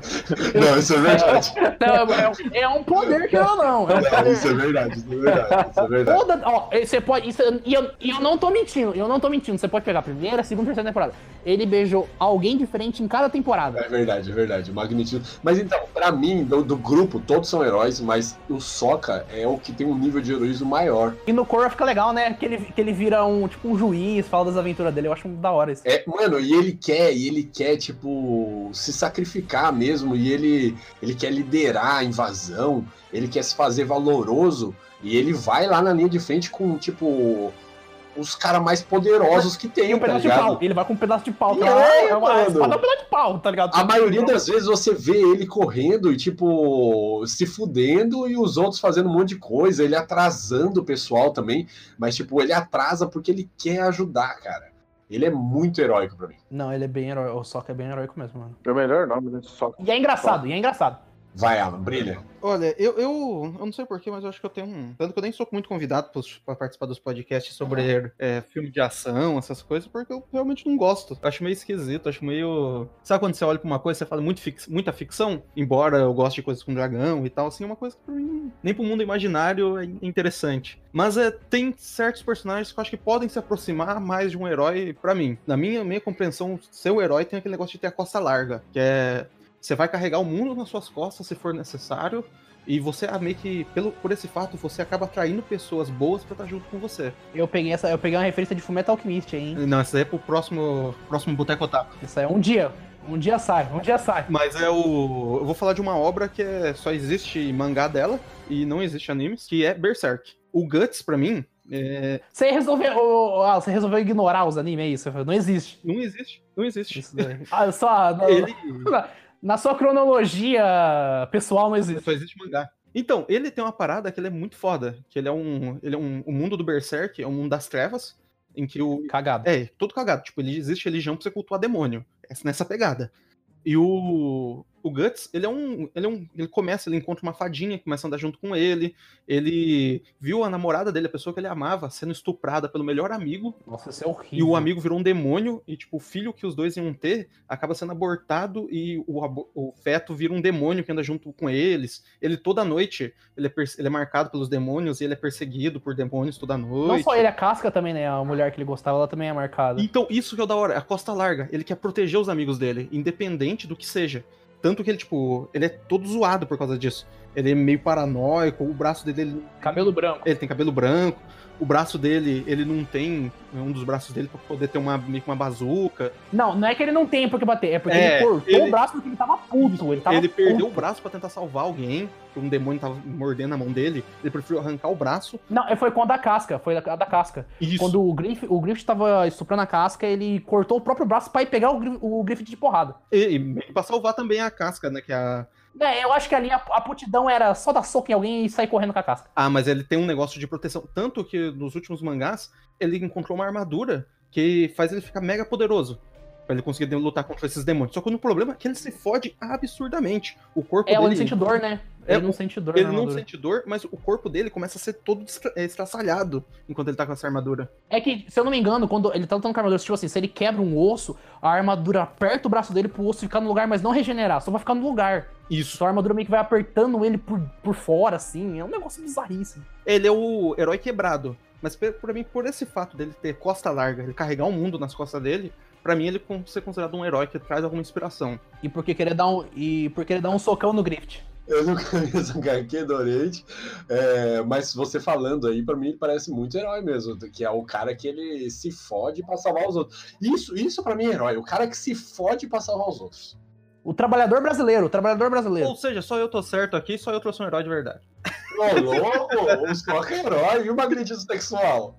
Não, isso é verdade. Então, é, é um poder que eu não. É um Não, poder. isso é verdade, isso é verdade. Isso é verdade. Toda, ó, você pode. Isso, e, eu, e eu não tô mentindo, eu não tô mentindo. Você pode pegar a primeira, a segunda, a terceira temporada. Ele beijou alguém diferente em cada temporada. É verdade, é verdade. Magnetismo. Mas então, pra mim, do, do grupo, todos são heróis, mas o Sokka é o que tem um nível de heroísmo maior. E no Korra fica legal, né? Que ele, que ele vira um tipo um juiz, fala das aventuras dele. Eu acho da hora isso. É, mano, e ele quer, e ele quer, tipo, se sacrificar mesmo, e ele, ele quer liderar a invasão, ele quer se fazer valoroso, e ele vai lá na linha de frente com, tipo, os caras mais poderosos que tem, E um tá pedaço de ligado? pau. Ele vai com um pedaço de pau. Tá? é, é uma espada é um pedaço de pau, tá ligado? A maioria das vezes você vê ele correndo e, tipo, se fudendo e os outros fazendo um monte de coisa, ele atrasando o pessoal também, mas, tipo, ele atrasa porque ele quer ajudar, cara. Ele é muito heróico pra mim. Não, ele é bem herói. O Sokka é bem heróico mesmo, mano. É o melhor nome, né? Só E é engraçado, e é engraçado. Vai, Alan, brilha. Olha, eu, eu, eu não sei porquê, mas eu acho que eu tenho um. Tanto que eu nem sou muito convidado pra participar dos podcasts sobre é, filme de ação, essas coisas, porque eu realmente não gosto. Eu acho meio esquisito, acho meio. Sabe quando você olha pra uma coisa e você fala muito fix- muita ficção? Embora eu goste de coisas com dragão e tal, assim, é uma coisa que pra mim, nem pro mundo imaginário é interessante. Mas é, tem certos personagens que eu acho que podem se aproximar mais de um herói pra mim. Na minha, minha compreensão, ser o herói tem aquele negócio de ter a costa larga, que é você vai carregar o mundo nas suas costas se for necessário. E você ah, meio que, pelo, por esse fato, você acaba atraindo pessoas boas pra estar junto com você. Eu peguei essa, eu peguei uma referência de Fullmetal Alchemist, hein? Não, isso aí é pro próximo, próximo Boteco Otaku. Isso aí é um dia. Um dia sai, um dia sai. Mas é o. Eu vou falar de uma obra que é, só existe mangá dela e não existe animes, que é Berserk. O Guts, pra mim, é, Você resolveu. ah, você resolveu ignorar os animes, é isso? Não existe. não existe. Não existe. Isso daí. Ah, só. Ele na, sua cronologia pessoal não existe. só existe mangá. Então, ele tem uma parada que ele é muito foda. Que ele é um. Ele é um. O mundo do Berserk é um mundo das trevas. Em que o. Cagado. É, todo cagado. Tipo, ele existe religião pra você cultuar demônio. Essa, nessa pegada. E o. O Guts, ele é um. Ele é um. Ele começa, ele encontra uma fadinha, começa a andar junto com ele. Ele viu a namorada dele, a pessoa que ele amava, sendo estuprada pelo melhor amigo. Nossa, isso é horrível. E o amigo virou um demônio, e tipo, o filho que os dois iam ter acaba sendo abortado e o, o feto vira um demônio que anda junto com eles. Ele toda noite, ele é, ele é marcado pelos demônios e ele é perseguido por demônios toda noite. Não só ele, a casca também, né? A mulher que ele gostava, ela também é marcada. Então, isso que é o da hora, a costa larga. Ele quer proteger os amigos dele, independente do que seja. Tanto que ele, tipo, ele é todo zoado por causa disso. Ele é meio paranoico, o braço dele. Ele, Cabelo branco. ele tem cabelo branco, o braço dele, ele não tem um dos braços dele pra poder ter uma, meio que uma bazuca. Não, não é que ele não tem por que bater, é porque É, ele cortou ele- o braço porque ele tava puto. Ele, tava ele perdeu puto. o braço pra tentar salvar alguém, que um demônio tava mordendo a mão dele. Ele preferiu arrancar o braço. Não, foi com a da casca, foi a da casca. Isso. Quando o Griff, o Griff tava estuprando a casca, ele cortou o próprio braço pra ir pegar o, Griff- o Griffith de porrada. E, e pra salvar também a casca, né? Que é a. É, eu acho que ali a, a putidão era só dar soco em alguém e sair correndo com a casca. Ah, mas ele tem um negócio de proteção. Tanto que nos últimos mangás, ele encontrou uma armadura que faz ele ficar mega poderoso. Pra ele conseguir lutar contra esses demônios. Só que o problema é que ele se fode absurdamente. O corpo É, ele dele. não sente dor, né? É, Ele não sente dor. Ele não sente dor, mas o corpo dele começa a ser todo é, estraçalhado enquanto ele tá com essa armadura. É que, se eu não me engano, quando ele tá lutando com a armadura, tipo assim, se ele quebra um osso, a armadura aperta o braço dele pro osso ficar no lugar, mas não regenerar, só vai ficar no lugar. Isso. Só a armadura meio que vai apertando ele por, por fora, assim. É um negócio bizarríssimo. Ele é o herói quebrado. Mas pra mim, por esse fato dele ter costa larga, ele carregar o mundo nas costas dele, pra mim ele ser considerado um herói que traz alguma inspiração. E por que querer dar um, e por querer dar um socão no Grift. Eu não conheço o HQ do Oriente, é, mas você falando aí, pra mim, ele parece muito herói mesmo, que é o cara que ele se fode pra salvar os outros. Isso, isso pra mim é herói, o cara que se fode pra salvar os outros. O trabalhador brasileiro, o trabalhador brasileiro. Ou seja, só eu tô certo aqui, só eu trouxe um herói de verdade. Ô, louco, os Coca é herói e o magnetismo sexual.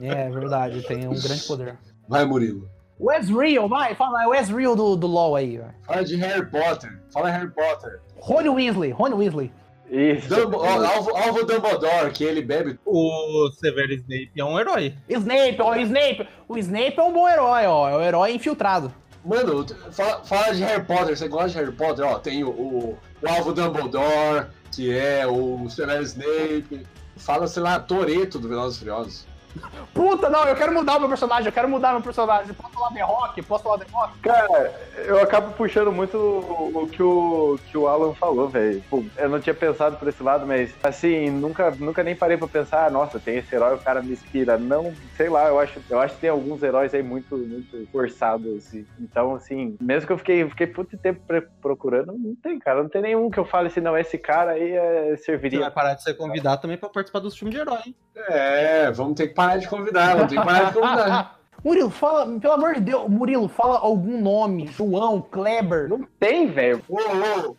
É, verdade, tem um grande poder. Vai, Murilo. O Ezreal, vai, fala, é o Ezreal do, do LoL aí, vai. Fala de Harry Potter. Fala Harry Potter. Rony Weasley, Rony Weasley. Isso. Dumbo, ó, Alvo, Alvo Dumbledore, que ele bebe. O Severo Snape é um herói. Snape, ó, o Snape. O Snape é um bom herói, ó. É o herói infiltrado. Mano, fala, fala de Harry Potter, você gosta de Harry Potter? Ó, tem o, o, o Alvo Dumbledore, que é o Severo Snape. Fala, sei lá, Toreto do Velozes Furiosos. Puta, não, eu quero mudar o meu personagem, eu quero mudar meu personagem. Posso falar The Rock? Posso falar The Rock? Cara, eu acabo puxando muito o, o que, o que o Alan falou, velho. Eu não tinha pensado por esse lado, mas assim, nunca, nunca nem parei pra pensar, ah, nossa, tem esse herói, o cara me inspira. Não, sei lá, eu acho, eu acho que tem alguns heróis aí muito, muito forçados. e- Então, assim, mesmo que eu fiquei, fiquei muito tempo procurando, não tem, cara. Não tem nenhum que eu fale assim, não, esse cara aí é, Você serviria. vai parar de ser convidado também pra participar dos filmes de herói, hein? É, vamos ter que parar de convidar, vamos ter que parar de convidar. Murilo, fala, pelo amor de Deus, Murilo, fala algum nome. João, Kleber. Não tem, velho. Ô, ô,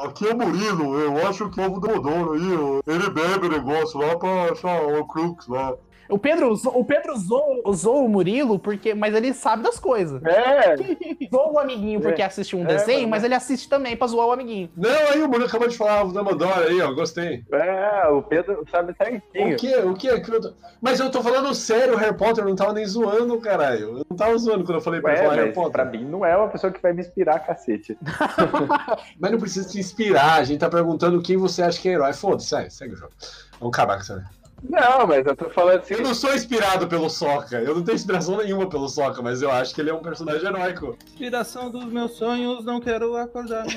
ô, aqui é o Murilo, eu acho que o ovo do Modoro aí, ele bebe o negócio lá pra achar o Crux lá. O Pedro, usou- o Pedro usou, usou o Murilo, porque, mas ele sabe das coisas. É, Zoou o amiguinho porque É. assiste um É, desenho, mas- mas ele assiste também pra zoar o amiguinho. Não, aí o Murilo acabou de falar Alvo Dumbledore aí, ó, gostei. é, o Pedro sabe certinho. O que? O que? que eu tô- Mas eu tô falando sério, o Harry Potter eu não tava nem zoando, caralho. Eu não tava zoando quando eu falei pra ele É, falar Harry Potter. pra mim não é uma pessoa que vai me inspirar, cacete. Mas não precisa se inspirar, a gente tá perguntando quem você acha que é herói. Foda-se, segue, segue o jogo. Vamos acabar com isso aí. Não, mas eu tô falando assim. Eu não sou inspirado pelo Soca, eu não tenho inspiração nenhuma pelo Soca, mas eu acho que ele é um personagem heróico. Inspiração dos meus sonhos, não quero acordar.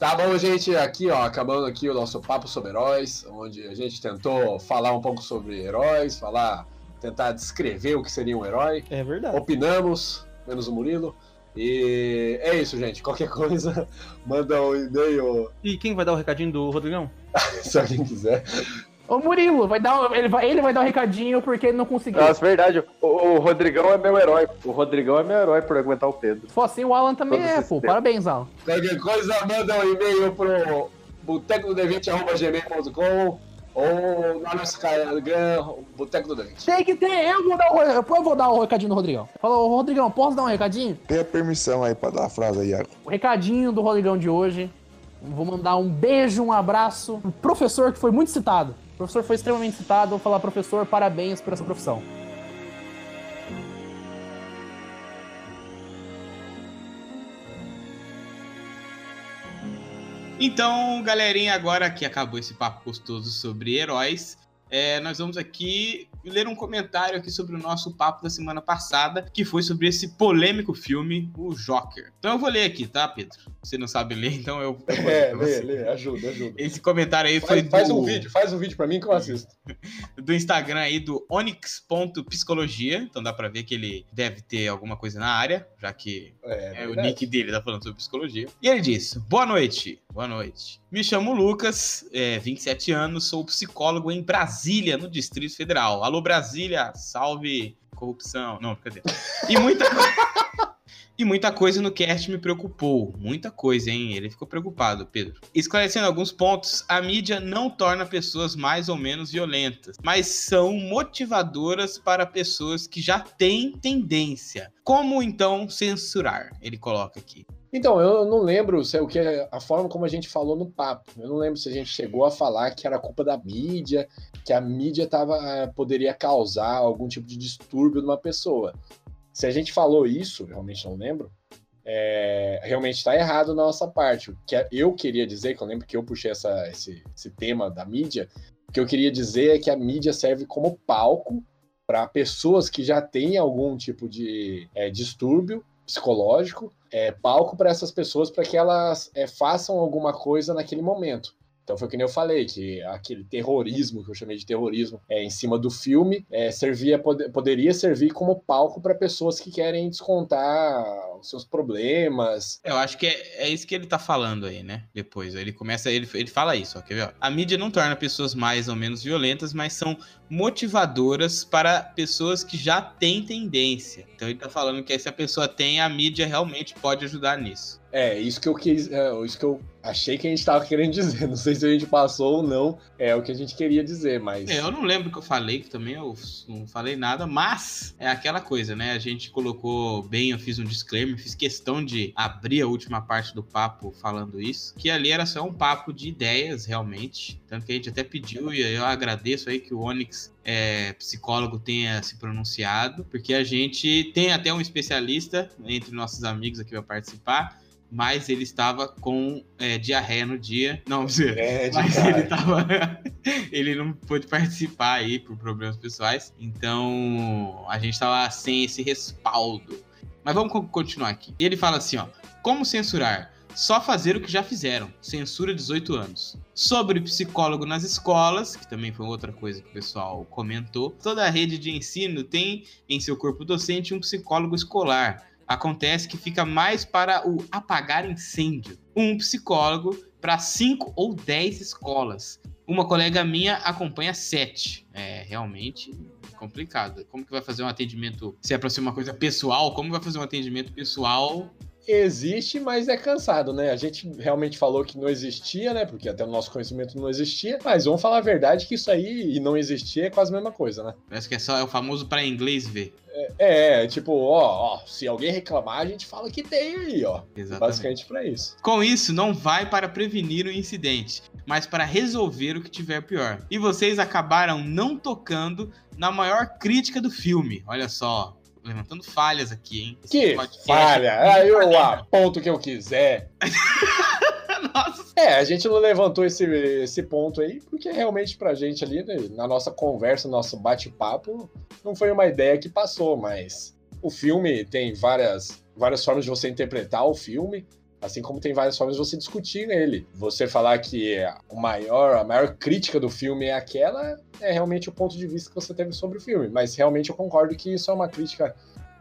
Tá bom, gente, aqui ó, acabando aqui o nosso papo sobre heróis, onde a gente tentou falar um pouco sobre heróis, falar, tentar descrever o que seria um herói. É verdade. Opinamos, menos o Murilo. E é isso, gente. Qualquer coisa, manda um e-mail E quem vai dar o recadinho do Rodrigão? se alguém quiser. Ô Murilo, vai dar, ele, vai, ele vai dar um recadinho porque ele não conseguiu. Nossa, verdade. O, o Rodrigão é meu herói. O Rodrigão é meu herói por aguentar o Pedro. Se for assim, o Alan também Todo é, pô. Parabéns, Alan. Qualquer coisa, manda um e-mail pro boteco20.gmail.com ou lá no Instagram, Boteco do Devinte. Tem que ter, eu vou dar o, eu vou dar o recadinho do Rodrigão. Falou, Rodrigão, posso dar um recadinho? Tem a permissão aí pra dar a frase aí, Iago. O recadinho do Rodrigão de hoje. Vou mandar um beijo, um abraço pro professor que foi muito citado. O professor foi extremamente citado. Vou falar, professor, parabéns por essa profissão. Então, galerinha, agora que acabou esse papo gostoso sobre heróis, é, nós vamos aqui ler um comentário aqui sobre o nosso papo da semana passada, que foi sobre esse polêmico filme, o Joker. Então eu vou ler aqui, tá, Pedro? Você não sabe ler, então eu. eu vou ler É, lê, lê, ajuda, ajuda. Esse comentário aí foi Faz, faz do, um vídeo, faz um vídeo pra mim que eu assisto. do Instagram aí do onyx.psicologia. Então dá pra ver que ele deve ter alguma coisa na área, já que É, é, o nick dele tá falando sobre psicologia. E ele diz: Boa noite, boa noite. Me chamo Lucas, é, 27 anos, sou psicólogo em Brasília, no Distrito Federal. Alô, Brasília, salve corrupção. Não, cadê? E muita E muita coisa no cast me preocupou. Muita coisa, hein? Ele ficou preocupado, Pedro. Esclarecendo alguns pontos, a mídia não torna pessoas mais ou menos violentas, mas são motivadoras para pessoas que já têm tendência. Como então censurar? Ele coloca aqui. Então, eu não lembro se é o que a forma como a gente falou no papo. Eu não lembro se a gente chegou a falar que era culpa da mídia, que a mídia tava, eh, poderia causar algum tipo de distúrbio numa pessoa. Se a gente falou isso, realmente não lembro, é, realmente está errado na nossa parte. O que eu queria dizer, que eu lembro que eu puxei essa, esse, esse tema da mídia, o que eu queria dizer é que a mídia serve como palco para pessoas que já têm algum tipo de é, distúrbio psicológico, é, palco para essas pessoas para que elas é, façam alguma coisa naquele momento. Então foi que nem eu falei, que aquele terrorismo, que eu chamei de terrorismo, é, em cima do filme, é, servia, pod poderia servir como palco para pessoas que querem descontar os seus problemas. Eu acho que é, é isso que ele tá falando aí, né? Depois. Ele começa, ele, ele fala isso, ó, quer ver? ó? A mídia não torna pessoas mais ou menos violentas, mas são motivadoras para pessoas que já têm tendência. Então ele tá falando que se a pessoa tem, a mídia realmente pode ajudar nisso. É, isso que eu quis, é, isso que eu achei que a gente tava querendo dizer. Não sei se a gente passou ou não, é o que a gente queria dizer, mas. É, eu não lembro que eu falei, que também eu não falei nada, mas é aquela coisa, né? A gente colocou bem, eu fiz um disclaimer, fiz questão de abrir a última parte do papo falando isso, que ali era só um papo de ideias, realmente. Tanto que a gente até pediu, e eu agradeço aí que o Onyx é, psicólogo tenha se pronunciado, porque a gente tem até um especialista entre nossos amigos aqui para participar, mas ele estava com é, diarreia no dia. Não, É, mas cara. ele ele não pôde participar aí por problemas pessoais. Então a gente tava sem esse respaldo. Mas vamos co- continuar aqui. E ele fala assim, ó. Como censurar? Só fazer o que já fizeram. Censura 18 anos. Sobre psicólogo nas escolas, que também foi outra coisa que o pessoal comentou. Toda a rede de ensino tem em seu corpo docente um psicólogo escolar. Acontece que fica mais para o apagar incêndio. Um psicólogo para 5 ou 10 escolas. Uma colega minha acompanha 7. É realmente complicado. Como que vai fazer um atendimento? Se é para ser uma coisa pessoal, como vai fazer um atendimento pessoal Existe, mas é cansado, né? A gente realmente falou que não existia, né? Porque até o nosso conhecimento não existia. Mas vamos falar a verdade que isso aí e não existir é quase a mesma coisa, né? Parece que é só é o famoso para inglês ver. É, é, tipo, ó, ó, se alguém reclamar, a gente fala que tem aí, ó. Exatamente. Basicamente pra isso. Com isso, não vai para prevenir o incidente, mas para resolver o que tiver pior. E vocês acabaram não tocando na maior crítica do filme. Olha só, levantando falhas aqui, hein? Esse Que podcast- falha! Aí eu aponto o que eu quiser. Nossa, É, a gente não levantou esse, esse ponto aí, porque realmente pra gente ali, né, na nossa conversa, no nosso bate-papo, não foi uma ideia que passou, mas o filme tem várias, várias formas de você interpretar o filme, assim como tem várias formas de você discutir nele. Você falar que o maior, a maior crítica do filme é aquela, é realmente o ponto de vista que você teve sobre o filme, mas realmente eu concordo que isso é uma crítica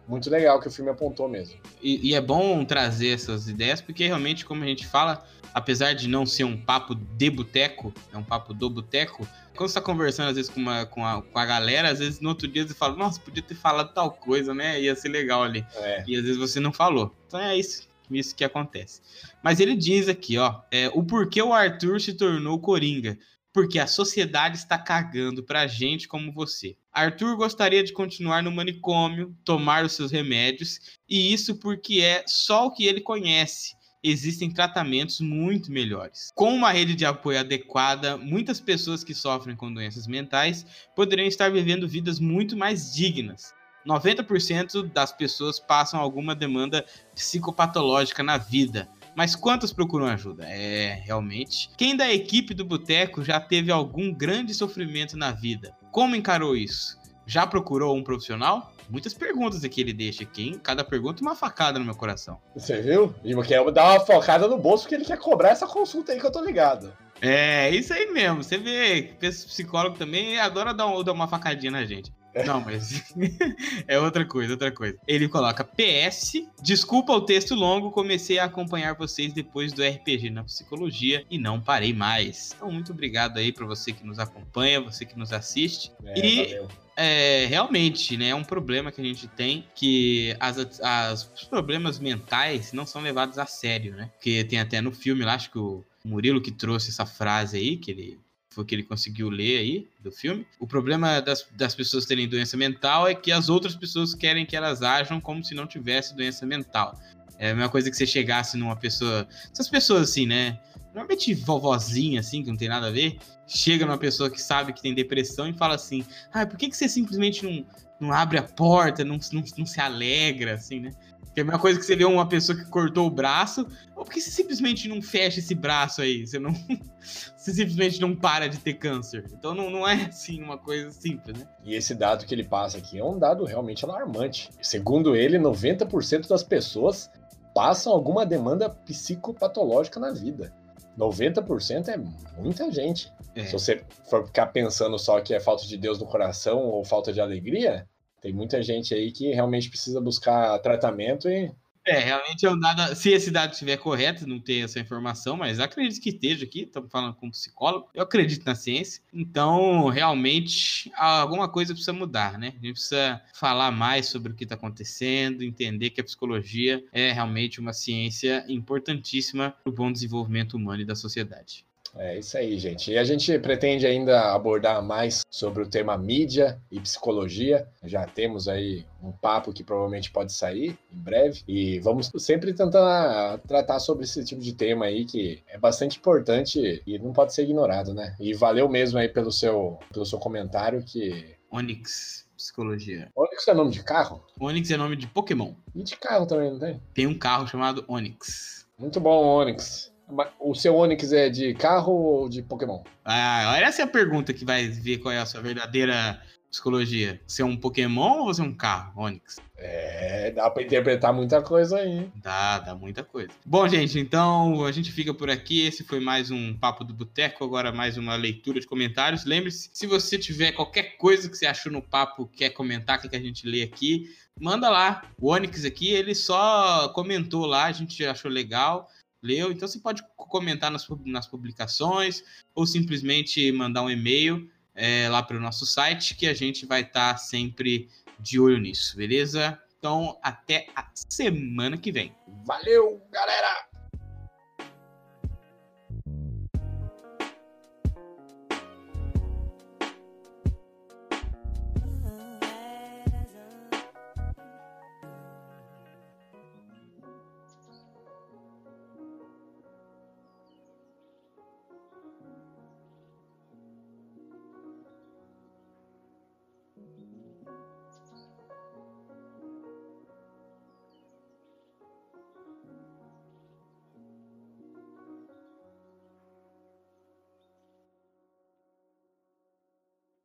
muito legal que o filme apontou mesmo. E, e é bom trazer essas ideias, porque realmente, como a gente fala, apesar de não ser um papo de boteco, é um papo do boteco, quando você tá conversando, às vezes, com, uma, com, a, com a galera, às vezes no outro dia você fala, nossa, podia ter falado tal coisa, né? Ia ser legal ali. É. E às vezes você não falou. Então é isso, isso que acontece. Mas ele diz aqui, ó, é, o porquê o Arthur se tornou Coringa. Porque a sociedade está cagando pra gente como você. Arthur gostaria de continuar no manicômio, tomar os seus remédios, e isso porque é só o que ele conhece. Existem tratamentos muito melhores. Com uma rede de apoio adequada, muitas pessoas que sofrem com doenças mentais poderiam estar vivendo vidas muito mais dignas. 90% das pessoas passam alguma demanda psicopatológica na vida. Mas quantos procuram ajuda? É, realmente. Quem da equipe do Boteco já teve algum grande sofrimento na vida? Como encarou isso? Já procurou um profissional? Muitas perguntas aqui ele deixa aqui, hein? Cada pergunta uma facada no meu coração. Você viu? E quer dar uma focada no bolso porque ele quer cobrar essa consulta aí que eu tô ligado. É, isso aí mesmo. Você vê, esse psicólogo também adora dar uma facadinha na gente. Não, mas é outra coisa, outra coisa. Ele coloca PS, desculpa o texto longo, comecei a acompanhar vocês depois do RPG na psicologia e não parei mais. Então, muito obrigado aí pra você que nos acompanha, você que nos assiste. É, E- valeu. É, realmente, né, é um problema que a gente tem que as, as- os problemas mentais não são levados a sério, né? Porque tem até no filme lá, acho que o Murilo que trouxe essa frase aí, que ele foi que ele conseguiu ler aí do filme. O problema das, das pessoas terem doença mental é que as outras pessoas querem que elas ajam como se não tivesse doença mental. É a mesma coisa que você chegasse numa pessoa. Essas pessoas assim, né? Normalmente vovozinha, assim, que não tem nada a ver, chega numa pessoa que sabe que tem depressão e fala assim: ah, por que, que você simplesmente não, não abre a porta, não, não, não se alegra, assim, né? Que é a mesma coisa que você vê uma pessoa que cortou o braço, ou por que você simplesmente não fecha esse braço aí? Você não. você simplesmente não para de ter câncer. Então não, não é assim uma coisa simples, né? E esse dado que ele passa aqui é um dado realmente alarmante. Segundo ele, 90% das pessoas passam alguma demanda psicopatológica na vida. 90% é muita gente. É. Se você for ficar pensando só que é falta de Deus no coração ou falta de alegria, tem muita gente aí que realmente precisa buscar tratamento e É, realmente é um dado. Se esse dado estiver correto, não tem essa informação, mas acredito que esteja aqui. Estamos falando com um psicólogo. Eu acredito na ciência. Então, realmente, alguma coisa precisa mudar, né? A gente precisa falar mais sobre o que está acontecendo, entender que a psicologia é realmente uma ciência importantíssima para o bom desenvolvimento humano e da sociedade. É isso aí, gente. E a gente pretende ainda abordar mais sobre o tema mídia e psicologia. Já temos aí um papo que provavelmente pode sair em breve. E vamos sempre tentar tratar sobre esse tipo de tema aí que é bastante importante e não pode ser ignorado, né? E valeu mesmo aí pelo seu, pelo seu comentário que. Onix, psicologia. Onix é nome de carro? Onix é nome de Pokémon. E de carro também, não tem? Tem um carro chamado Onix. Muito bom, Onix. O seu Onix é de carro ou de Pokémon? Ah, essa é a pergunta que vai ver qual é a sua verdadeira psicologia. Você é um Pokémon ou você é um carro, Onix? É, dá pra interpretar muita coisa aí. Dá, dá muita coisa. Bom, gente, então a gente fica por aqui. Esse foi mais um Papo do Boteco, agora mais uma leitura de comentários. Lembre-se, se você tiver qualquer coisa que você achou no papo, quer comentar, quer que a gente lê aqui, manda lá. O Onix aqui, ele só comentou lá, a gente achou legal. Leu, então você pode comentar nas, nas publicações ou simplesmente mandar um e-mail é, lá para o nosso site que a gente vai estar sempre de olho nisso, beleza? Então, até a semana que vem. Valeu, galera!